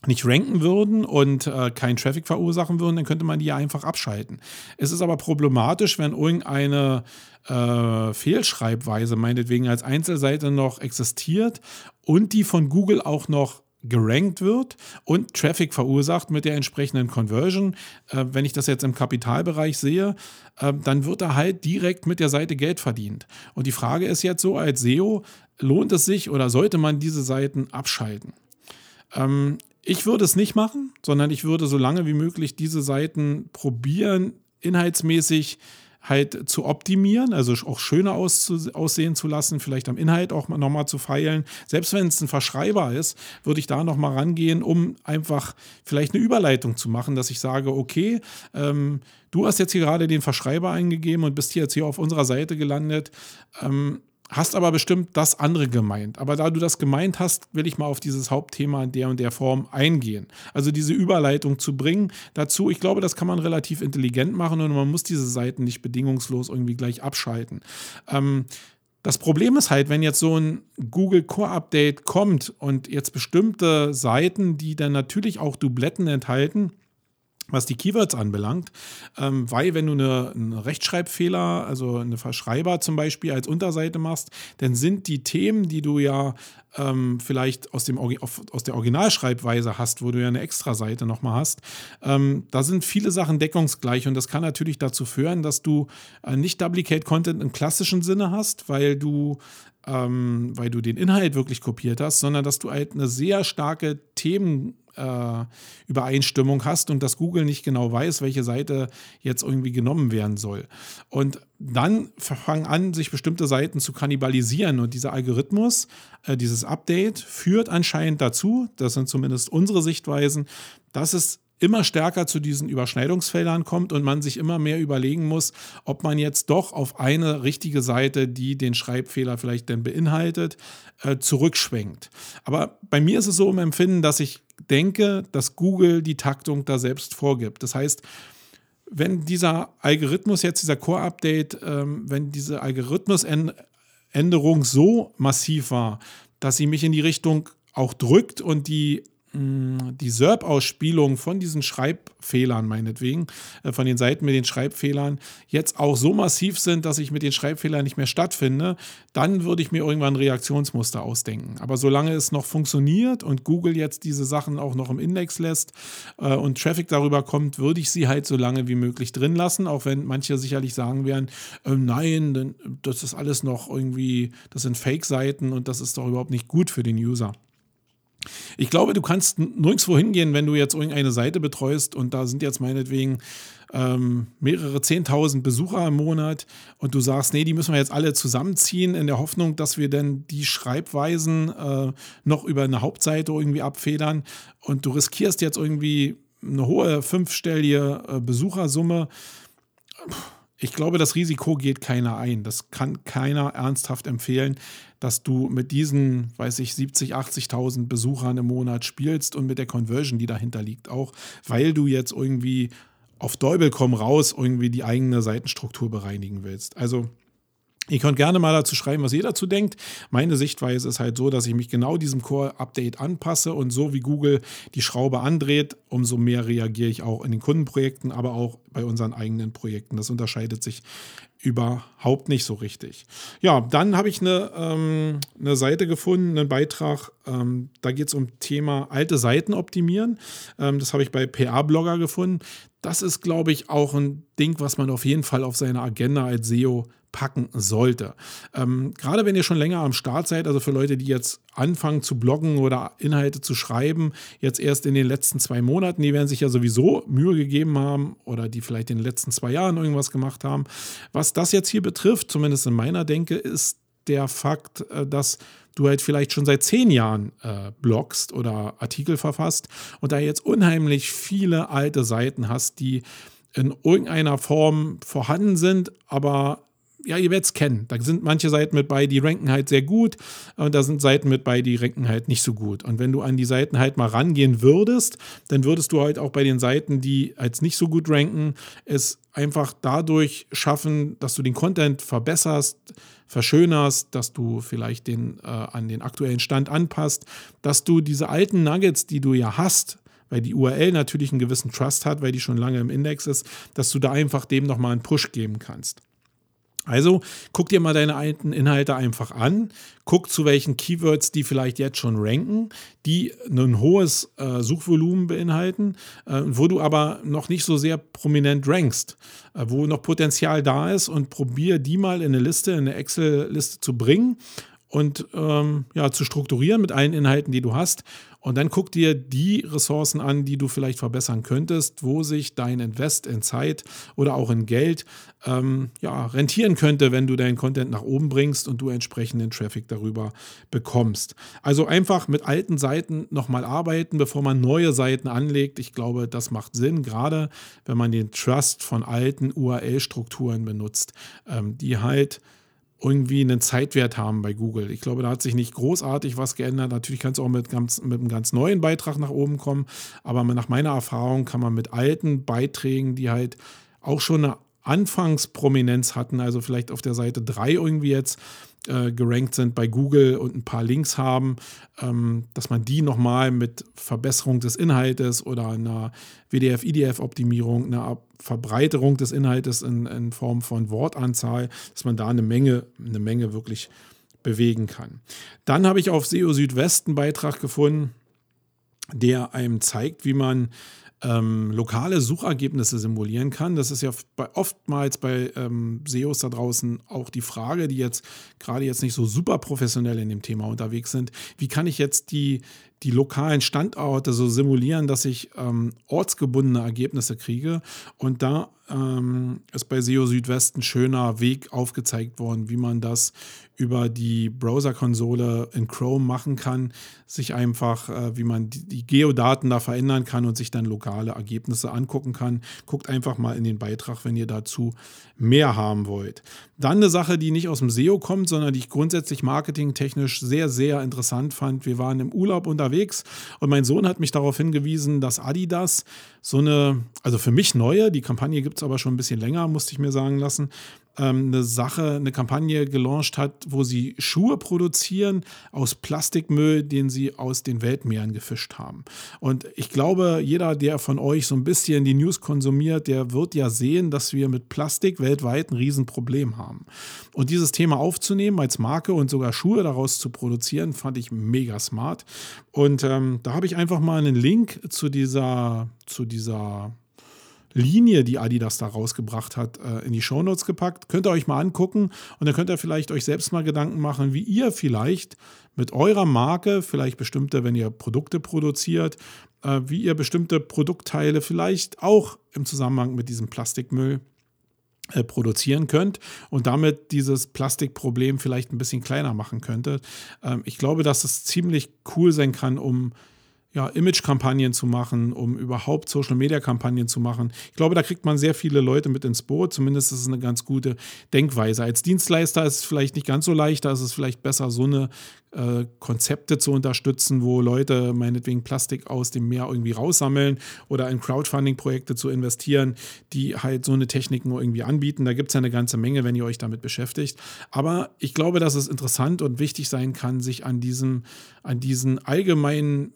nicht ranken würden und äh, keinen Traffic verursachen würden, dann könnte man die ja einfach abschalten. Es ist aber problematisch, wenn irgendeine äh, Fehlschreibweise meinetwegen als Einzelseite noch existiert und die von Google auch noch gerankt wird und Traffic verursacht mit der entsprechenden Conversion. Äh, wenn ich das jetzt im Kapitalbereich sehe, äh, dann wird da halt direkt mit der Seite Geld verdient. Und die Frage ist jetzt so als SEO, lohnt es sich oder sollte man diese Seiten abschalten? Ähm, ich würde es nicht machen, sondern ich würde so lange wie möglich diese Seiten probieren, inhaltsmäßig halt zu optimieren, also auch schöner aussehen zu lassen, vielleicht am Inhalt auch nochmal zu feilen. Selbst wenn es ein Verschreiber ist, würde ich da nochmal rangehen, um einfach vielleicht eine Überleitung zu machen, dass ich sage, okay, ähm, du hast jetzt hier gerade den Verschreiber eingegeben und bist hier jetzt hier auf unserer Seite gelandet. Ähm, hast aber bestimmt das andere gemeint. Aber da du das gemeint hast, will ich mal auf dieses Hauptthema in der und der Form eingehen. Also diese Überleitung zu bringen dazu, ich glaube, das kann man relativ intelligent machen und man muss diese Seiten nicht bedingungslos irgendwie gleich abschalten. Ähm, das Problem ist halt, wenn jetzt so ein Google Core Update kommt und jetzt bestimmte Seiten, die dann natürlich auch Dubletten enthalten, was die Keywords anbelangt, ähm, weil wenn du eine, eine, Rechtschreibfehler, also eine Verschreiber zum Beispiel als Unterseite machst, dann sind die Themen, die du ja ähm, vielleicht aus, dem, aus der Originalschreibweise hast, wo du ja eine Extra-Seite nochmal hast, ähm, da sind viele Sachen deckungsgleich. Und das kann natürlich dazu führen, dass du äh, nicht Duplicate Content im klassischen Sinne hast, weil du ähm, weil du den Inhalt wirklich kopiert hast, sondern dass du halt eine sehr starke Themenübereinstimmung äh, hast und dass Google nicht genau weiß, welche Seite jetzt irgendwie genommen werden soll. Und dann fangen an, sich bestimmte Seiten zu kannibalisieren und dieser Algorithmus, äh, dieses Update führt anscheinend dazu, das sind zumindest unsere Sichtweisen, dass es immer stärker zu diesen Überschneidungsfeldern kommt und man sich immer mehr überlegen muss, ob man jetzt doch auf eine richtige Seite, die den Schreibfehler vielleicht denn beinhaltet, äh, zurückschwenkt. Aber bei mir ist es so im Empfinden, dass ich denke, dass Google die Taktung da selbst vorgibt. Das heißt, wenn dieser Algorithmus jetzt, dieser Core-Update, ähm, wenn diese Algorithmusänderung so massiv war, dass sie mich in die Richtung auch drückt und die die SERP-Ausspielung von diesen Schreibfehlern, meinetwegen, äh, von den Seiten mit den Schreibfehlern, jetzt auch so massiv sind, dass ich mit den Schreibfehlern nicht mehr stattfinde, dann würde ich mir irgendwann ein Reaktionsmuster ausdenken. Aber solange es noch funktioniert und Google jetzt diese Sachen auch noch im Index lässt äh, und Traffic darüber kommt, würde ich sie halt so lange wie möglich drin lassen, auch wenn manche sicherlich sagen werden, äh, nein, das ist alles noch irgendwie, das sind Fake-Seiten und das ist doch überhaupt nicht gut für den User. Ich glaube, du kannst nirgendwo hingehen, wenn du jetzt irgendeine Seite betreust und da sind jetzt meinetwegen ähm, mehrere 10.000 Besucher im Monat und du sagst, nee, die müssen wir jetzt alle zusammenziehen in der Hoffnung, dass wir dann die Schreibweisen äh, noch über eine Hauptseite irgendwie abfedern und du riskierst jetzt irgendwie eine hohe fünfstellige äh, Besuchersumme. Ich glaube, das Risiko geht keiner ein. Das kann keiner ernsthaft empfehlen dass du mit diesen, weiß ich, 70, 80.000 Besuchern im Monat spielst und mit der Conversion, die dahinter liegt, auch, weil du jetzt irgendwie auf Däubel komm raus irgendwie die eigene Seitenstruktur bereinigen willst. Also Ihr könnt gerne mal dazu schreiben, was ihr dazu denkt. Meine Sichtweise ist halt so, dass ich mich genau diesem Core-Update anpasse und so wie Google die Schraube andreht, umso mehr reagiere ich auch in den Kundenprojekten, aber auch bei unseren eigenen Projekten. Das unterscheidet sich überhaupt nicht so richtig. Ja, dann habe ich eine, ähm, eine Seite gefunden, einen Beitrag, ähm, da geht es um Thema alte Seiten optimieren. Ähm, das habe ich bei PA-Blogger gefunden. Das ist, glaube ich, auch ein Ding, was man auf jeden Fall auf seine Agenda als SEO packen sollte. Ähm, gerade wenn ihr schon länger am Start seid, also für Leute, die jetzt anfangen zu bloggen oder Inhalte zu schreiben, jetzt erst in den letzten zwei Monaten, die werden sich ja sowieso Mühe gegeben haben oder die vielleicht in den letzten zwei Jahren irgendwas gemacht haben. Was das jetzt hier betrifft, zumindest in meiner Denke, ist der Fakt, äh, dass du halt vielleicht schon seit zehn Jahren äh, bloggst oder Artikel verfasst und da jetzt unheimlich viele alte Seiten hast, die in irgendeiner Form vorhanden sind, aber ja, ihr werdet es kennen. Da sind manche Seiten mit bei, die ranken halt sehr gut und da sind Seiten mit bei, die ranken halt nicht so gut. Und wenn du an die Seiten halt mal rangehen würdest, dann würdest du halt auch bei den Seiten, die als nicht so gut ranken, es einfach dadurch schaffen, dass du den Content verbesserst, verschönerst, dass du vielleicht den äh, an den aktuellen Stand anpasst, dass du diese alten Nuggets, die du ja hast, weil die URL natürlich einen gewissen Trust hat, weil die schon lange im Index ist, dass du da einfach dem nochmal einen Push geben kannst. Also guck dir mal deine alten Inhalte einfach an, guck zu welchen Keywords die vielleicht jetzt schon ranken, die ein hohes äh, Suchvolumen beinhalten, äh, wo du aber noch nicht so sehr prominent rankst, äh, wo noch Potenzial da ist und probier die mal in eine Liste, in eine Excel-Liste zu bringen und ähm, ja, zu strukturieren mit allen Inhalten, die du hast und dann guck dir die Ressourcen an, die du vielleicht verbessern könntest, wo sich dein Invest in Zeit oder auch in Geld ähm, ja, rentieren könnte, wenn du deinen Content nach oben bringst und du entsprechenden Traffic darüber bekommst. Also einfach mit alten Seiten nochmal arbeiten, bevor man neue Seiten anlegt. Ich glaube, das macht Sinn, gerade wenn man den Trust von alten URL-Strukturen benutzt, ähm, die halt irgendwie einen Zeitwert haben bei Google. Ich glaube, da hat sich nicht großartig was geändert. Natürlich kannst du auch mit, ganz, mit einem ganz neuen Beitrag nach oben kommen, aber nach meiner Erfahrung kann man mit alten Beiträgen, die halt auch schon eine Anfangsprominenz hatten, also vielleicht auf der Seite 3 irgendwie jetzt, äh, gerankt sind bei Google und ein paar Links haben, ähm, dass man die nochmal mit Verbesserung des Inhaltes oder einer WDF-IDF-Optimierung, einer Verbreiterung des Inhaltes in, in, Form von Wortanzahl, dass man da eine Menge, eine Menge wirklich bewegen kann. Dann habe ich auf SEO Südwest einen Beitrag gefunden, der einem zeigt, wie man ähm, lokale Suchergebnisse simulieren kann. Das ist ja bei, oftmals bei ähm, SEOs da draußen auch die Frage, die jetzt gerade jetzt nicht so super professionell in dem Thema unterwegs sind. Wie kann ich jetzt die, die lokalen Standorte so simulieren, dass ich ähm, ortsgebundene Ergebnisse kriege? Und da ähm, ist bei SEO Südwest ein schöner Weg aufgezeigt worden, wie man das über die Browser-Konsole in Chrome machen kann, sich einfach, äh, wie man die, die Geodaten da verändern kann und sich dann lokale Ergebnisse angucken kann. Guckt einfach mal in den Beitrag, wenn ihr dazu mehr haben wollt. Dann eine Sache, die nicht aus dem SEO kommt, sondern die ich grundsätzlich marketingtechnisch sehr, sehr interessant fand. Wir waren im Urlaub unterwegs und mein Sohn hat mich darauf hingewiesen, dass Adidas so eine, also für mich neue, die Kampagne gibt es aber schon ein bisschen länger, musste ich mir sagen lassen, ähm, eine Sache, eine Kampagne gelauncht hat, wo sie Schuhe produzieren aus Plastikmüll, den sie aus den Weltmeeren gefischt haben. Und ich glaube, jeder, der von euch so ein bisschen die News konsumiert, der wird ja sehen, dass wir mit Plastik weltweit ein Riesenproblem haben. Und dieses Thema aufzunehmen als Marke und sogar Schuhe daraus zu produzieren, fand ich mega smart. Und ähm, da habe ich einfach mal einen Link zu dieser, zu dieser Linie, die Adidas da rausgebracht hat, äh, in die Shownotes gepackt. Könnt ihr euch mal angucken und dann könnt ihr vielleicht euch selbst mal Gedanken machen, wie ihr vielleicht mit eurer Marke, vielleicht bestimmte, wenn ihr Produkte produziert, äh, wie ihr bestimmte Produktteile vielleicht auch im Zusammenhang mit diesem Plastikmüll äh, produzieren könnt und damit dieses Plastikproblem vielleicht ein bisschen kleiner machen könntet. Ähm, ich glaube, dass es ziemlich cool sein kann, um ja, Image-Kampagnen zu machen, um überhaupt Social-Media-Kampagnen zu machen. Ich glaube, da kriegt man sehr viele Leute mit ins Boot. Zumindest ist es eine ganz gute Denkweise. Als Dienstleister ist es vielleicht nicht ganz so leicht. Da ist es vielleicht besser, so eine äh, Konzepte zu unterstützen, wo Leute meinetwegen Plastik aus dem Meer irgendwie raussammeln oder in Crowdfunding-Projekte zu investieren, die halt so eine Technik nur irgendwie anbieten. Da gibt es ja eine ganze Menge, wenn ihr euch damit beschäftigt. Aber ich glaube, dass es interessant und wichtig sein kann, sich an diesem, an diesen allgemeinen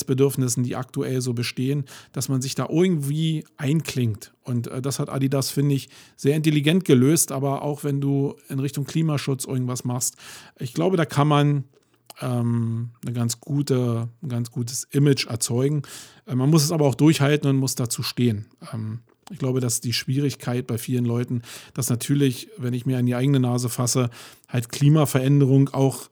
Menschheitsbedürfnissen, die aktuell so bestehen, dass man sich da irgendwie einklingt. Und äh, das hat Adidas, finde ich, sehr intelligent gelöst. Aber auch wenn du in Richtung Klimaschutz irgendwas machst, ich glaube, da kann man ähm, eine ganz gute, ein ganz gutes Image erzeugen. Äh, man muss es aber auch durchhalten und muss dazu stehen. Ähm, ich glaube, dass die Schwierigkeit bei vielen Leuten, dass natürlich, wenn ich mir an die eigene Nase fasse, halt Klimaveränderung auch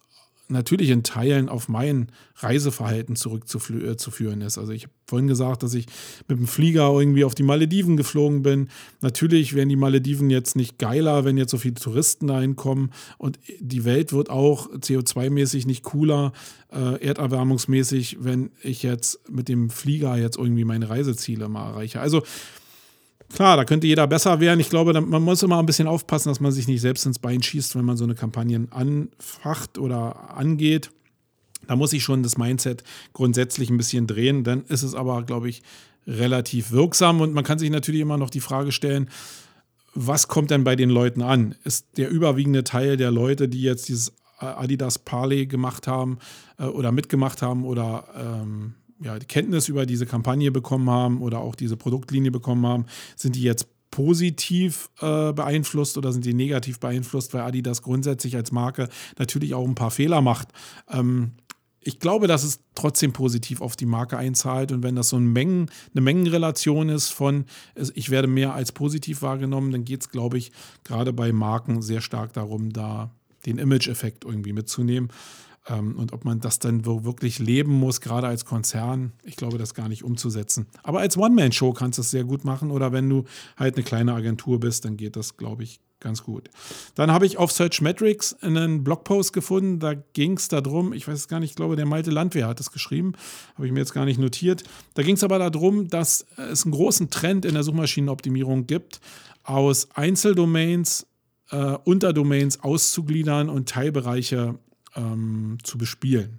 natürlich in Teilen auf mein Reiseverhalten zurückzuführen ist. Also ich habe vorhin gesagt, dass ich mit dem Flieger irgendwie auf die Malediven geflogen bin. Natürlich wären die Malediven jetzt nicht geiler, wenn jetzt so viele Touristen dahin kommen. Und die Welt wird auch CO2-mäßig nicht cooler, äh, erderwärmungsmäßig, wenn ich jetzt mit dem Flieger jetzt irgendwie meine Reiseziele mal erreiche. Also Klar, da könnte jeder besser werden. Ich glaube, man muss immer ein bisschen aufpassen, dass man sich nicht selbst ins Bein schießt, wenn man so eine Kampagne anfacht oder angeht. Da muss ich schon das Mindset grundsätzlich ein bisschen drehen. Dann ist es aber, glaube ich, relativ wirksam. Und man kann sich natürlich immer noch die Frage stellen, was kommt denn bei den Leuten an? Ist der überwiegende Teil der Leute, die jetzt dieses Adidas Parley gemacht haben äh, oder mitgemacht haben oder ähm, ja, Kenntnis über diese Kampagne bekommen haben oder auch diese Produktlinie bekommen haben, sind die jetzt positiv äh, beeinflusst oder sind die negativ beeinflusst, weil Adidas grundsätzlich als Marke natürlich auch ein paar Fehler macht. Ähm, ich glaube, dass es trotzdem positiv auf die Marke einzahlt und wenn das so ein Mengen, eine Mengenrelation ist von, ich werde mehr als positiv wahrgenommen, dann geht es, glaube ich, gerade bei Marken sehr stark darum, da den Image-Effekt irgendwie mitzunehmen. Ähm, und ob man das dann wirklich leben muss, gerade als Konzern, ich glaube, das gar nicht umzusetzen. Aber als One-Man-Show kannst du es sehr gut machen. Oder wenn du halt eine kleine Agentur bist, dann geht das, glaube ich, ganz gut. Dann habe ich auf Search Metrics einen Blogpost gefunden, da ging es darum, ich weiß es gar nicht, ich glaube, der Malte Landwehr hat es geschrieben, habe ich mir jetzt gar nicht notiert. Da ging es aber darum, dass es einen großen Trend in der Suchmaschinenoptimierung gibt, aus Einzeldomains, äh, Unterdomains auszugliedern und Teilbereiche ähm, zu bespielen.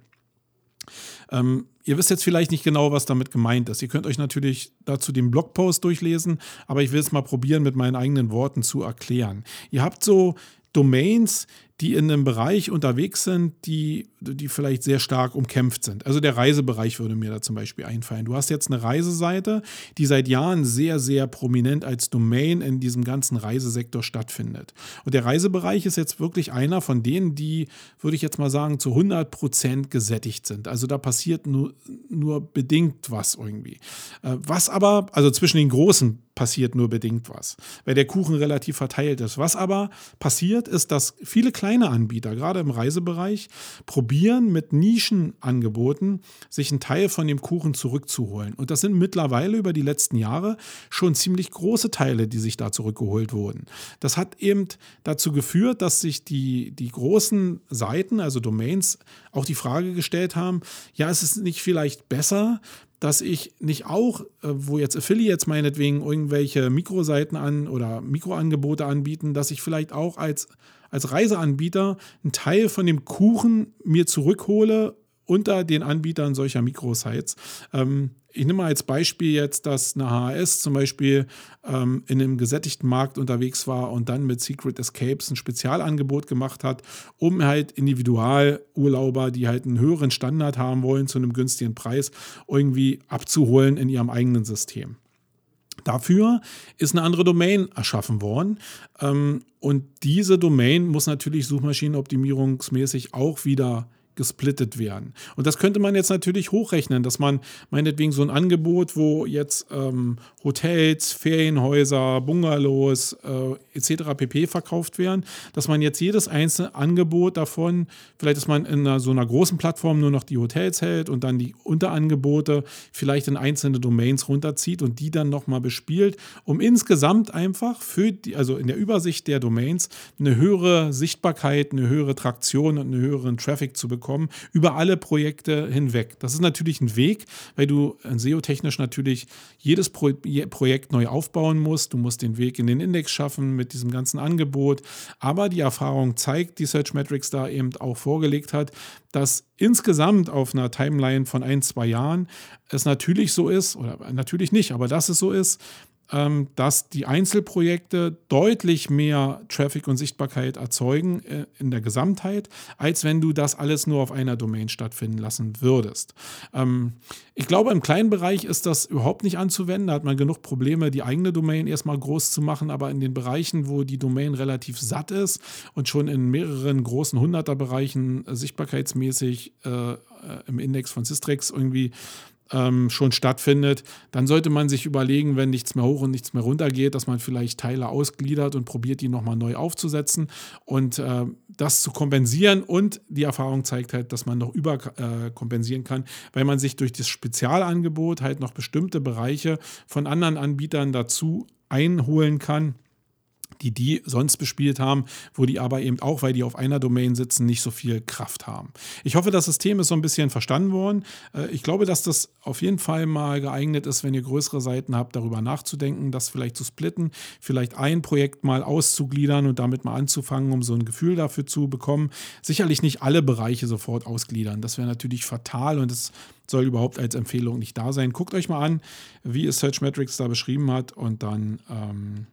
Ähm, ihr wisst jetzt vielleicht nicht genau, was damit gemeint ist. Ihr könnt euch natürlich dazu den Blogpost durchlesen, aber ich will es mal probieren, mit meinen eigenen Worten zu erklären. Ihr habt so Domains, die in einem Bereich unterwegs sind, die, die vielleicht sehr stark umkämpft sind. Also der Reisebereich würde mir da zum Beispiel einfallen. Du hast jetzt eine Reiseseite, die seit Jahren sehr, sehr prominent als Domain in diesem ganzen Reisesektor stattfindet. Und der Reisebereich ist jetzt wirklich einer von denen, die, würde ich jetzt mal sagen, zu 100 Prozent gesättigt sind. Also da passiert nur, nur bedingt was irgendwie. Äh, was aber, also zwischen den großen passiert nur bedingt was, weil der Kuchen relativ verteilt ist. Was aber passiert, ist, dass viele kleine Anbieter, gerade im Reisebereich, probieren mit Nischenangeboten sich einen Teil von dem Kuchen zurückzuholen. Und das sind mittlerweile über die letzten Jahre schon ziemlich große Teile, die sich da zurückgeholt wurden. Das hat eben dazu geführt, dass sich die, die großen Seiten, also Domains, auch die Frage gestellt haben, ja, ist es nicht vielleicht besser, dass ich nicht auch, äh, wo jetzt Affiliates meinetwegen irgendwelche Mikroseiten an oder Mikroangebote anbieten, dass ich vielleicht auch als, als Reiseanbieter einen Teil von dem Kuchen mir zurückhole unter den Anbietern solcher Mikrosites. Ähm, ich nehme mal als Beispiel jetzt, dass eine HAS zum Beispiel ähm, in einem gesättigten Markt unterwegs war und dann mit Secret Escapes ein Spezialangebot gemacht hat, um halt Individualurlauber, die halt einen höheren Standard haben wollen, zu einem günstigen Preis irgendwie abzuholen in ihrem eigenen System. Dafür ist eine andere Domain erschaffen worden. Ähm, und diese Domain muss natürlich suchmaschinenoptimierungsmäßig auch wieder gesplittet werden. Und das könnte man jetzt natürlich hochrechnen, dass man meinetwegen so ein Angebot, wo jetzt ähm, Hotels, Ferienhäuser, Bungalows äh, etc. pp. verkauft werden, dass man jetzt jedes einzelne Angebot davon, vielleicht dass man in einer, so einer großen Plattform nur noch die Hotels hält und dann die Unterangebote vielleicht in einzelne Domains runterzieht und die dann nochmal bespielt, um insgesamt einfach für die, also in der Übersicht der Domains eine höhere Sichtbarkeit, eine höhere Traktion und einen höheren Traffic zu bekommen bekommen, über alle Projekte hinweg. Das ist natürlich ein Weg, weil du äh, SEO-technisch natürlich jedes Pro Projekt neu aufbauen musst. Du musst den Weg in den Index schaffen mit diesem ganzen Angebot. Aber die Erfahrung zeigt, die Search Metrics da eben auch vorgelegt hat, dass insgesamt auf einer Timeline von ein, zwei Jahren es natürlich so ist, oder natürlich nicht, aber dass es so ist, dass die Einzelprojekte deutlich mehr Traffic und Sichtbarkeit erzeugen äh, in der Gesamtheit, als wenn du das alles nur auf einer Domain stattfinden lassen würdest. Ähm, ich glaube, im kleinen Bereich ist das überhaupt nicht anzuwenden. Da hat man genug Probleme, die eigene Domain erstmal groß zu machen, aber in den Bereichen, wo die Domain relativ satt ist und schon in mehreren großen Hunderterbereichen sichtbarkeitsmäßig äh, äh im Index von Systrix irgendwie ähm, schon stattfindet, dann sollte man sich überlegen, wenn nichts mehr hoch und nichts mehr runter geht, dass man vielleicht Teile ausgliedert und probiert, die nochmal neu aufzusetzen und äh, das zu kompensieren. Und die Erfahrung zeigt halt, dass man noch überkompensieren äh, kann, weil man sich durch das Spezialangebot halt noch bestimmte Bereiche von anderen Anbietern dazu einholen kann die die sonst bespielt haben, wo die aber eben auch, weil die auf einer Domain sitzen, nicht so viel Kraft haben. Ich hoffe, das System ist so ein bisschen verstanden worden. Äh, ich glaube, dass das auf jeden Fall mal geeignet ist, wenn ihr größere Seiten habt, darüber nachzudenken, das vielleicht zu splitten, vielleicht ein Projekt mal auszugliedern und damit mal anzufangen, um so ein Gefühl dafür zu bekommen. Sicherlich nicht alle Bereiche sofort ausgliedern. Das wäre natürlich fatal und es soll überhaupt als Empfehlung nicht da sein. Guckt euch mal an, wie es Search Metrics da beschrieben hat und dann ähm,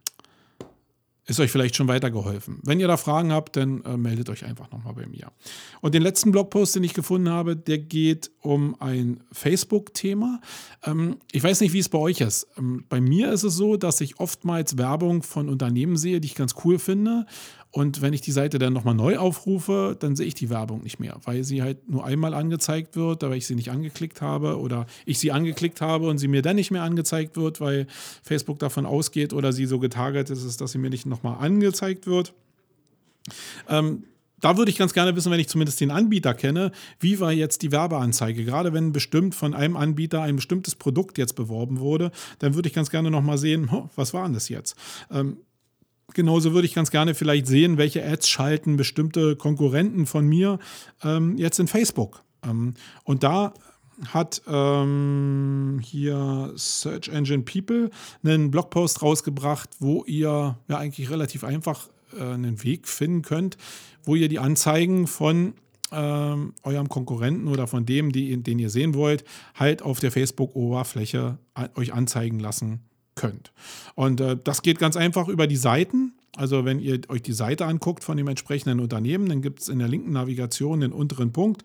ist euch vielleicht schon weitergeholfen. Wenn ihr da Fragen habt, dann äh, meldet euch einfach nochmal bei mir. Und den letzten Blogpost, den ich gefunden habe, der geht um ein Facebook-Thema. Ähm, ich weiß nicht, wie es bei euch ist. Ähm, bei mir ist es so, dass ich oftmals Werbung von Unternehmen sehe, die ich ganz cool finde und wenn ich die Seite dann nochmal neu aufrufe, dann sehe ich die Werbung nicht mehr, weil sie halt nur einmal angezeigt wird, weil ich sie nicht angeklickt habe oder ich sie angeklickt habe und sie mir dann nicht mehr angezeigt wird, weil Facebook davon ausgeht oder sie so getarget ist, dass sie mir nicht nochmal angezeigt wird. Ähm, da würde ich ganz gerne wissen, wenn ich zumindest den Anbieter kenne, wie war jetzt die Werbeanzeige? Gerade wenn bestimmt von einem Anbieter ein bestimmtes Produkt jetzt beworben wurde, dann würde ich ganz gerne nochmal sehen, was war denn das jetzt? Ähm, genauso würde ich ganz gerne vielleicht sehen, welche Ads schalten bestimmte Konkurrenten von mir ähm, jetzt in Facebook. Ähm, und da hat ähm, hier Search Engine People einen Blogpost rausgebracht, wo ihr ja eigentlich relativ einfach äh, einen Weg finden könnt, wo ihr die Anzeigen von ähm, eurem Konkurrenten oder von dem, die, den ihr sehen wollt, halt auf der Facebook-Oberfläche euch anzeigen lassen könnt. Und äh, das geht ganz einfach über die Seiten. Also wenn ihr euch die Seite anguckt von dem entsprechenden Unternehmen, dann gibt es in der linken Navigation den unteren Punkt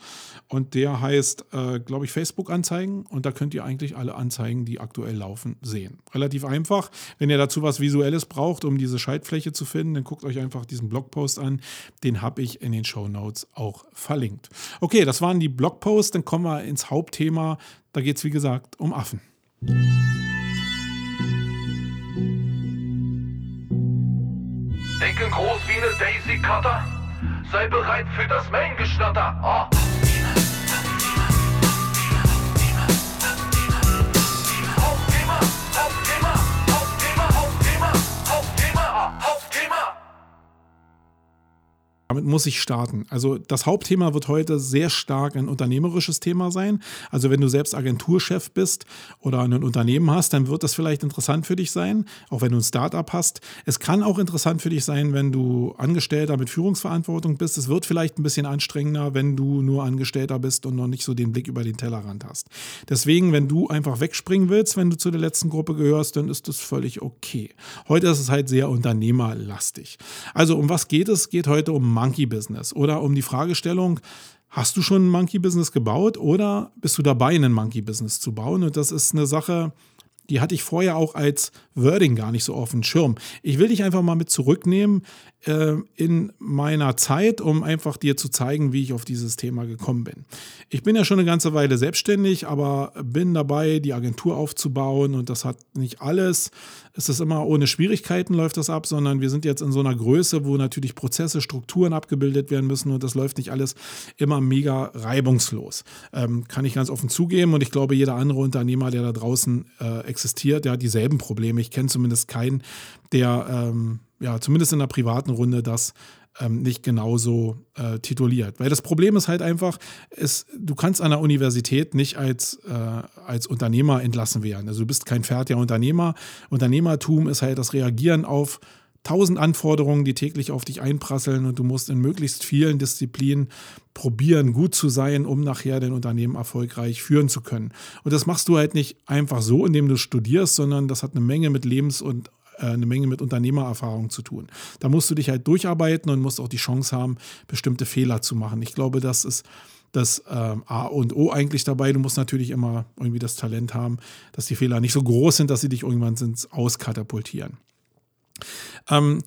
und der heißt, äh, glaube ich, Facebook-Anzeigen und da könnt ihr eigentlich alle Anzeigen, die aktuell laufen, sehen. Relativ einfach. Wenn ihr dazu was Visuelles braucht, um diese Schaltfläche zu finden, dann guckt euch einfach diesen Blogpost an. Den habe ich in den Show Notes auch verlinkt. Okay, das waren die Blogposts. Dann kommen wir ins Hauptthema. Da geht es, wie gesagt, um Affen. Daisy Cutter. Sei bereit für das Main-Geschnatter. Oh. Damit muss ich starten. Also das Hauptthema wird heute sehr stark ein unternehmerisches Thema sein. Also wenn du selbst Agenturchef bist oder ein Unternehmen hast, dann wird das vielleicht interessant für dich sein, auch wenn du ein Startup hast. Es kann auch interessant für dich sein, wenn du Angestellter mit Führungsverantwortung bist. Es wird vielleicht ein bisschen anstrengender, wenn du nur Angestellter bist und noch nicht so den Blick über den Tellerrand hast. Deswegen, wenn du einfach wegspringen willst, wenn du zu der letzten Gruppe gehörst, dann ist das völlig okay. Heute ist es halt sehr unternehmerlastig. Also um was geht es? Geht heute um Monkey Business oder um die Fragestellung, hast du schon ein Monkey Business gebaut oder bist du dabei, ein Monkey Business zu bauen? Und das ist eine Sache, die hatte ich vorher auch als Wording gar nicht so auf dem Schirm. Ich will dich einfach mal mit zurücknehmen äh, in meiner Zeit, um einfach dir zu zeigen, wie ich auf dieses Thema gekommen bin. Ich bin ja schon eine ganze Weile selbstständig, aber bin dabei, die Agentur aufzubauen und das hat nicht alles. Es ist immer ohne Schwierigkeiten läuft das ab, sondern wir sind jetzt in so einer Größe, wo natürlich Prozesse, Strukturen abgebildet werden müssen und das läuft nicht alles immer mega reibungslos. Ähm, kann ich ganz offen zugeben und ich glaube, jeder andere Unternehmer, der da draußen äh, existiert, der hat dieselben Probleme. Ich kenne zumindest keinen, der ähm, ja zumindest in der privaten Runde das ähm, nicht genauso äh, tituliert. Weil das Problem ist halt einfach, ist, du kannst an der Universität nicht als, äh, als Unternehmer entlassen werden. Also du bist kein fertiger Unternehmer. Unternehmertum ist halt das Reagieren auf tausend Anforderungen, die täglich auf dich einprasseln und du musst in möglichst vielen Disziplinen probieren, gut zu sein, um nachher dein Unternehmen erfolgreich führen zu können. Und das machst du halt nicht einfach so, indem du studierst, sondern das hat eine Menge mit Lebens- und eine Menge mit Unternehmererfahrung zu tun. Da musst du dich halt durcharbeiten und musst auch die Chance haben, bestimmte Fehler zu machen. Ich glaube, das ist das ähm, A und O eigentlich dabei. Du musst natürlich immer irgendwie das Talent haben, dass die Fehler nicht so groß sind, dass sie dich irgendwann ins Auskatapultieren. Ähm,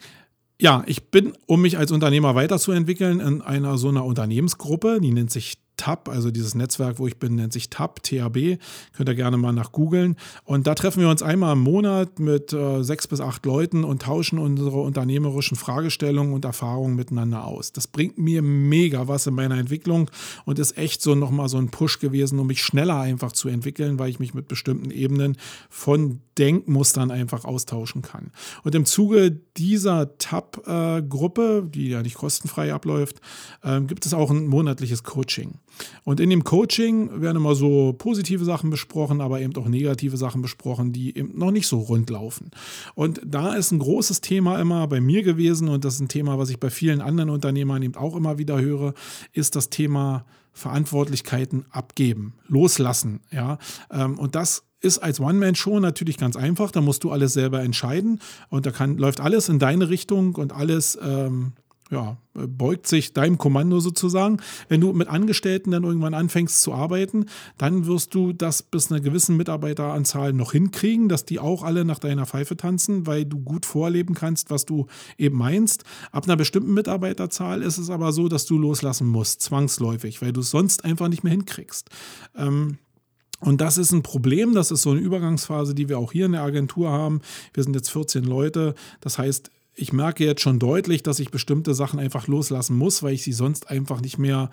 ja, ich bin, um mich als Unternehmer weiterzuentwickeln, in einer so einer Unternehmensgruppe, die nennt sich TAB, also dieses Netzwerk, wo ich bin, nennt sich TAB, TAB. Könnt ihr gerne mal nach googeln. Und da treffen wir uns einmal im Monat mit äh, sechs bis acht Leuten und tauschen unsere unternehmerischen Fragestellungen und Erfahrungen miteinander aus. Das bringt mir mega was in meiner Entwicklung und ist echt so nochmal so ein Push gewesen, um mich schneller einfach zu entwickeln, weil ich mich mit bestimmten Ebenen von Denkmustern einfach austauschen kann. Und im Zuge dieser TAB-Gruppe, äh, die ja nicht kostenfrei abläuft, äh, gibt es auch ein monatliches Coaching. Und in dem Coaching werden immer so positive Sachen besprochen, aber eben auch negative Sachen besprochen, die eben noch nicht so rund laufen. Und da ist ein großes Thema immer bei mir gewesen und das ist ein Thema, was ich bei vielen anderen Unternehmern eben auch immer wieder höre, ist das Thema Verantwortlichkeiten abgeben, loslassen. Ja? Ähm, und das ist als One-Man-Show natürlich ganz einfach. Da musst du alles selber entscheiden und da kann, läuft alles in deine Richtung und alles ähm, ja, beugt sich deinem Kommando sozusagen. Wenn du mit Angestellten dann irgendwann anfängst zu arbeiten, dann wirst du das bis einer gewissen Mitarbeiteranzahl noch hinkriegen, dass die auch alle nach deiner Pfeife tanzen, weil du gut vorleben kannst, was du eben meinst. Ab einer bestimmten Mitarbeiterzahl ist es aber so, dass du loslassen musst, zwangsläufig, weil du es sonst einfach nicht mehr hinkriegst. Ähm, und das ist ein Problem, das ist so eine Übergangsphase, die wir auch hier in der Agentur haben. Wir sind jetzt 14 Leute, das heißt, ich merke jetzt schon deutlich, dass ich bestimmte Sachen einfach loslassen muss, weil ich sie sonst einfach nicht mehr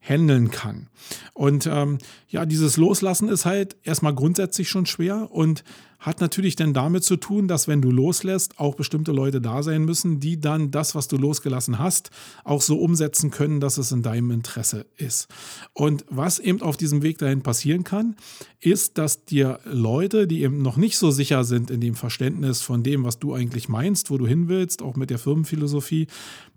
handeln kann. Und ähm, ja, dieses Loslassen ist halt erstmal grundsätzlich schon schwer und hat natürlich dann damit zu tun, dass wenn du loslässt, auch bestimmte Leute da sein müssen, die dann das, was du losgelassen hast, auch so umsetzen können, dass es in deinem Interesse ist. Und was eben auf diesem Weg dahin passieren kann, ist, dass dir Leute, die eben noch nicht so sicher sind in dem Verständnis von dem, was du eigentlich meinst, wo du hin willst, auch mit der Firmenphilosophie,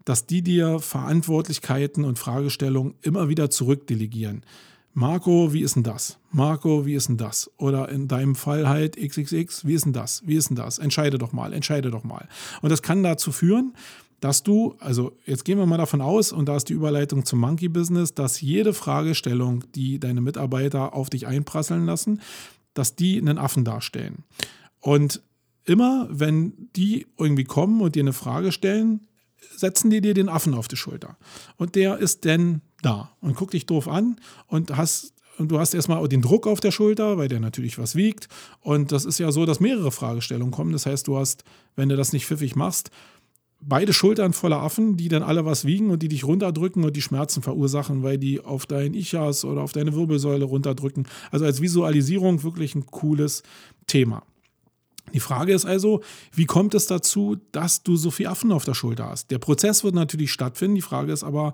dass die dir Verantwortlichkeiten und Fragestellungen immer wieder zurückdelegieren. Marco, wie ist denn das? Marco, wie ist denn das? Oder in deinem Fall halt XXX, wie ist denn das? Wie ist denn das? Entscheide doch mal, entscheide doch mal. Und das kann dazu führen, dass du, also jetzt gehen wir mal davon aus, und da ist die Überleitung zum Monkey Business, dass jede Fragestellung, die deine Mitarbeiter auf dich einprasseln lassen, dass die einen Affen darstellen. Und immer, wenn die irgendwie kommen und dir eine Frage stellen, setzen die dir den Affen auf die Schulter. Und der ist dann da und guckt dich doof an und hast und du hast erstmal den Druck auf der Schulter, weil der natürlich was wiegt. Und das ist ja so, dass mehrere Fragestellungen kommen. Das heißt, du hast, wenn du das nicht pfiffig machst, beide Schultern voller Affen, die dann alle was wiegen und die dich runterdrücken und die Schmerzen verursachen, weil die auf dein Ichas oder auf deine Wirbelsäule runterdrücken. Also als Visualisierung wirklich ein cooles Thema. Die Frage ist also, wie kommt es dazu, dass du so viele Affen auf der Schulter hast? Der Prozess wird natürlich stattfinden. Die Frage ist aber,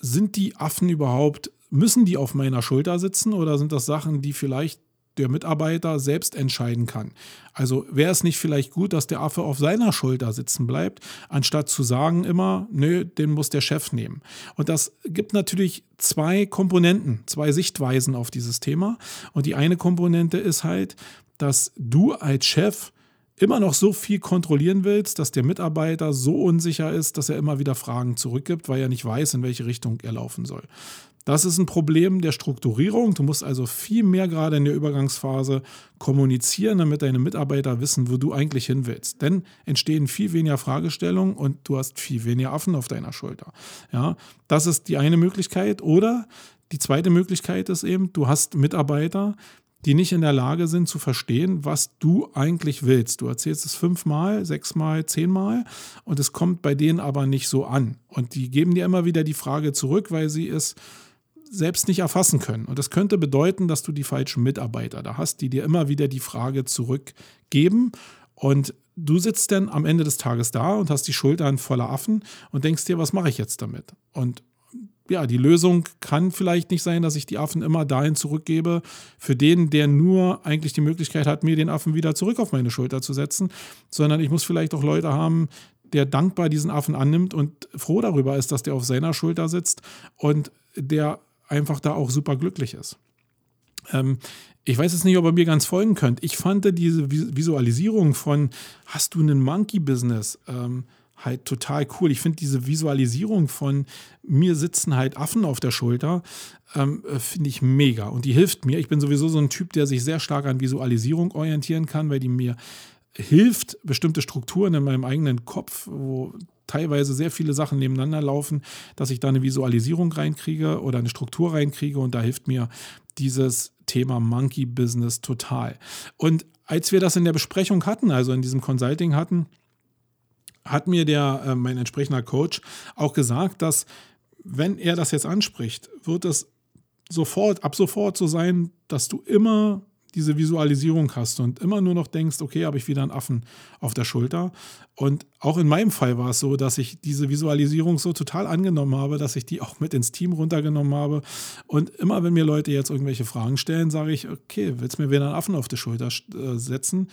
sind die Affen überhaupt, müssen die auf meiner Schulter sitzen oder sind das Sachen, die vielleicht der Mitarbeiter selbst entscheiden kann. Also wäre es nicht vielleicht gut, dass der Affe auf seiner Schulter sitzen bleibt, anstatt zu sagen immer, nö, den muss der Chef nehmen. Und das gibt natürlich zwei Komponenten, zwei Sichtweisen auf dieses Thema. Und die eine Komponente ist halt, dass du als Chef immer noch so viel kontrollieren willst, dass der Mitarbeiter so unsicher ist, dass er immer wieder Fragen zurückgibt, weil er nicht weiß, in welche Richtung er laufen soll. Das ist ein Problem der Strukturierung. Du musst also viel mehr gerade in der Übergangsphase kommunizieren, damit deine Mitarbeiter wissen, wo du eigentlich hin willst. Denn entstehen viel weniger Fragestellungen und du hast viel weniger Affen auf deiner Schulter. Ja, das ist die eine Möglichkeit. Oder die zweite Möglichkeit ist eben, du hast Mitarbeiter, die nicht in der Lage sind zu verstehen, was du eigentlich willst. Du erzählst es fünfmal, sechsmal, zehnmal und es kommt bei denen aber nicht so an. Und die geben dir immer wieder die Frage zurück, weil sie es selbst nicht erfassen können. Und das könnte bedeuten, dass du die falschen Mitarbeiter da hast, die dir immer wieder die Frage zurückgeben. Und du sitzt dann am Ende des Tages da und hast die Schultern voller Affen und denkst dir, was mache ich jetzt damit? Und ja, die Lösung kann vielleicht nicht sein, dass ich die Affen immer dahin zurückgebe, für den, der nur eigentlich die Möglichkeit hat, mir den Affen wieder zurück auf meine Schulter zu setzen, sondern ich muss vielleicht auch Leute haben, der dankbar diesen Affen annimmt und froh darüber ist, dass der auf seiner Schulter sitzt und der einfach da auch super glücklich ist. Ähm, ich weiß jetzt nicht, ob ihr mir ganz folgen könnt. Ich fand diese Visualisierung von Hast du einen Monkey-Business? Ähm, halt total cool. Ich finde diese Visualisierung von mir sitzen halt Affen auf der Schulter, ähm, äh, finde ich mega. Und die hilft mir. Ich bin sowieso so ein Typ, der sich sehr stark an Visualisierung orientieren kann, weil die mir hilft, bestimmte Strukturen in meinem eigenen Kopf, wo teilweise sehr viele Sachen nebeneinander laufen, dass ich da eine Visualisierung reinkriege oder eine Struktur reinkriege und da hilft mir dieses Thema Monkey Business total. Und als wir das in der Besprechung hatten, also in diesem Consulting hatten, hat mir der, äh, mein entsprechender Coach auch gesagt, dass wenn er das jetzt anspricht, wird es sofort, ab sofort so sein, dass du immer diese Visualisierung hast und immer nur noch denkst, okay, habe ich wieder einen Affen auf der Schulter. Und auch in meinem Fall war es so, dass ich diese Visualisierung so total angenommen habe, dass ich die auch mit ins Team runtergenommen habe. Und immer wenn mir Leute jetzt irgendwelche Fragen stellen, sage ich, okay, willst du mir wieder einen Affen auf die Schulter äh, setzen?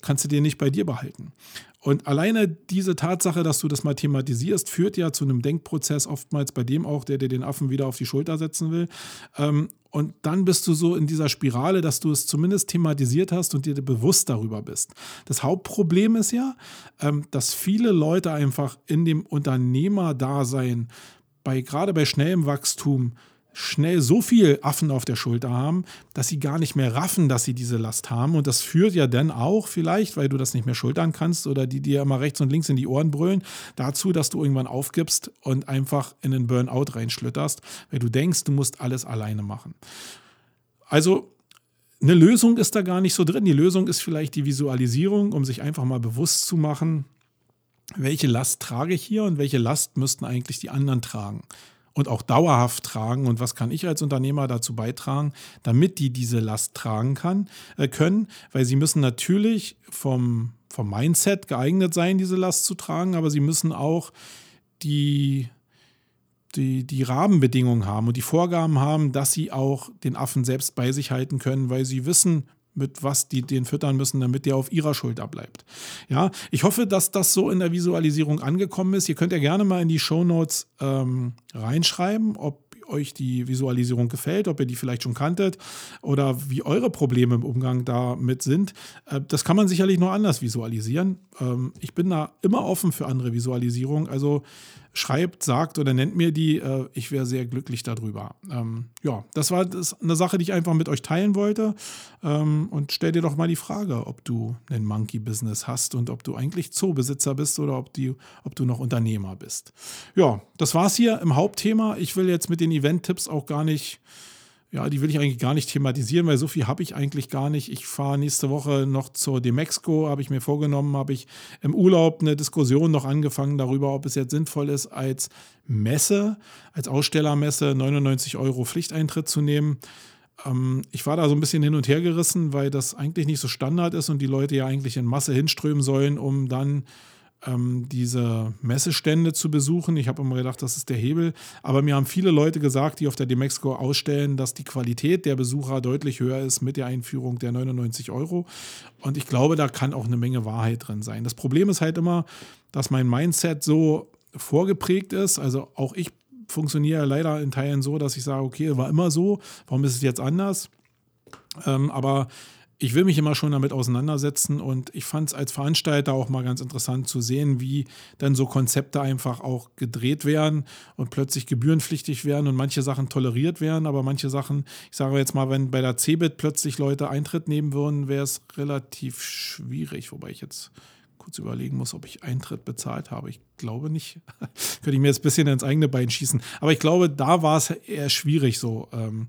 Kannst du den nicht bei dir behalten. Und alleine diese Tatsache, dass du das mal thematisierst, führt ja zu einem Denkprozess, oftmals bei dem auch, der dir den Affen wieder auf die Schulter setzen will. Ähm, und dann bist du so in dieser Spirale, dass du es zumindest thematisiert hast und dir bewusst darüber bist. Das Hauptproblem ist ja, ähm, dass viele Leute einfach in dem Unternehmerdasein, bei, gerade bei schnellem Wachstum, schnell so viel Affen auf der Schulter haben, dass sie gar nicht mehr raffen, dass sie diese Last haben. Und das führt ja dann auch vielleicht, weil du das nicht mehr schultern kannst oder die dir immer rechts und links in die Ohren brüllen, dazu, dass du irgendwann aufgibst und einfach in den Burnout reinschlitterst, weil du denkst, du musst alles alleine machen. Also eine Lösung ist da gar nicht so drin. Die Lösung ist vielleicht die Visualisierung, um sich einfach mal bewusst zu machen, welche Last trage ich hier und welche Last müssten eigentlich die anderen tragen und auch dauerhaft tragen und was kann ich als Unternehmer dazu beitragen, damit die diese Last tragen kann, äh, können, weil sie müssen natürlich vom, vom Mindset geeignet sein, diese Last zu tragen, aber sie müssen auch die, die, die Rahmenbedingungen haben und die Vorgaben haben, dass sie auch den Affen selbst bei sich halten können, weil sie wissen, mit was die den füttern müssen, damit der auf ihrer Schulter bleibt. Ja, ich hoffe, dass das so in der Visualisierung angekommen ist. Ihr könnt ja gerne mal in die Show Notes ähm, reinschreiben, ob euch die Visualisierung gefällt, ob ihr die vielleicht schon kanntet oder wie eure Probleme im Umgang damit sind. Äh, das kann man sicherlich noch anders visualisieren. Ähm, ich bin da immer offen für andere Visualisierungen. Also schreibt, sagt oder nennt mir die. Äh, ich wäre sehr glücklich darüber. Ähm, ja, das war eine Sache, die ich einfach mit euch teilen wollte. Ähm, und stell dir doch mal die Frage, ob du ein Monkey-Business hast und ob du eigentlich Zoobesitzer bist oder ob, die, ob du noch Unternehmer bist. Ja, das war's hier im Hauptthema. Ich will jetzt mit den Event-Tipps auch gar nicht ja, die will ich eigentlich gar nicht thematisieren, weil so viel habe ich eigentlich gar nicht. Ich fahre nächste Woche noch zur Demexco, habe ich mir vorgenommen, habe ich im Urlaub eine Diskussion noch angefangen darüber, ob es jetzt sinnvoll ist, als Messe, als Ausstellermesse 99 Euro Pflichteintritt zu nehmen. Ähm, ich war da so ein bisschen hin und her gerissen, weil das eigentlich nicht so Standard ist und die Leute ja eigentlich in Masse hinströmen sollen, um dann ähm, diese Messestände zu besuchen. Ich habe immer gedacht, das ist der Hebel. Aber mir haben viele Leute gesagt, die auf der Demexco ausstellen, dass die Qualität der Besucher deutlich höher ist mit der Einführung der 99 Euro. Und ich glaube, da kann auch eine Menge Wahrheit drin sein. Das Problem ist halt immer, dass mein Mindset so vorgeprägt ist. Also auch ich funktioniere leider in Teilen so, dass ich sage, okay, war immer so, warum ist es jetzt anders? Ähm, aber ich will mich immer schon damit auseinandersetzen und ich fand es als Veranstalter auch mal ganz interessant zu sehen, wie dann so Konzepte einfach auch gedreht werden und plötzlich gebührenpflichtig werden und manche Sachen toleriert werden, aber manche Sachen, ich sage jetzt mal, wenn bei der CeBIT plötzlich Leute Eintritt nehmen würden, wäre es relativ schwierig, wobei ich jetzt kurz überlegen muss, ob ich Eintritt bezahlt habe. Ich glaube nicht. <laughs> Könnte ich mir jetzt ein bisschen ins eigene Bein schießen. Aber ich glaube, da war es eher schwierig so. Ähm,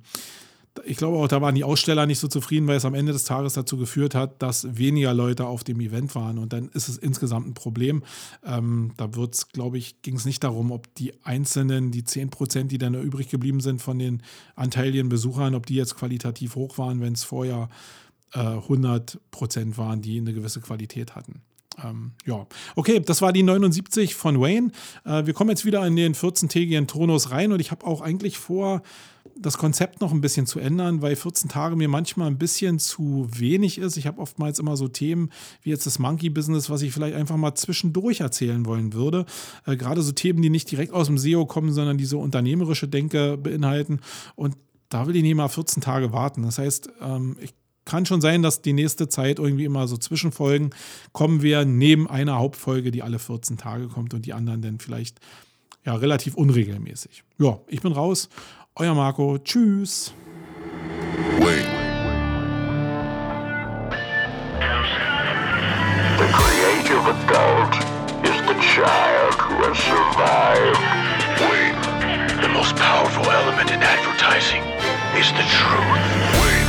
ich glaube auch, da waren die Aussteller nicht so zufrieden, weil es am Ende des Tages dazu geführt hat, dass weniger Leute auf dem Event waren. Und dann ist es insgesamt ein Problem. Ähm, da wird es, glaube ich, ging es nicht darum, ob die einzelnen, die 10 Prozent, die dann übrig geblieben sind von den anteiligen Besuchern, ob die jetzt qualitativ hoch waren, wenn es vorher äh, 100 Prozent waren, die eine gewisse Qualität hatten. Ähm, ja, okay, das war die 79 von Wayne. Äh, wir kommen jetzt wieder in den 14-tägigen Turnus rein und ich habe auch eigentlich vor, das Konzept noch ein bisschen zu ändern, weil 14 Tage mir manchmal ein bisschen zu wenig ist. Ich habe oftmals immer so Themen wie jetzt das Monkey-Business, was ich vielleicht einfach mal zwischendurch erzählen wollen würde. Äh, Gerade so Themen, die nicht direkt aus dem SEO kommen, sondern die so unternehmerische Denke beinhalten. Und da will ich nicht mal 14 Tage warten. Das heißt, ähm, ich kann schon sein, dass die nächste Zeit irgendwie immer so Zwischenfolgen kommen werden, neben einer Hauptfolge, die alle 14 Tage kommt und die anderen dann vielleicht ja relativ unregelmäßig. Ja, ich bin raus euer Marco. Tschüss. Wait. The creative adult is the child who has survived. Wait. The most powerful element in advertising is the truth. Wait.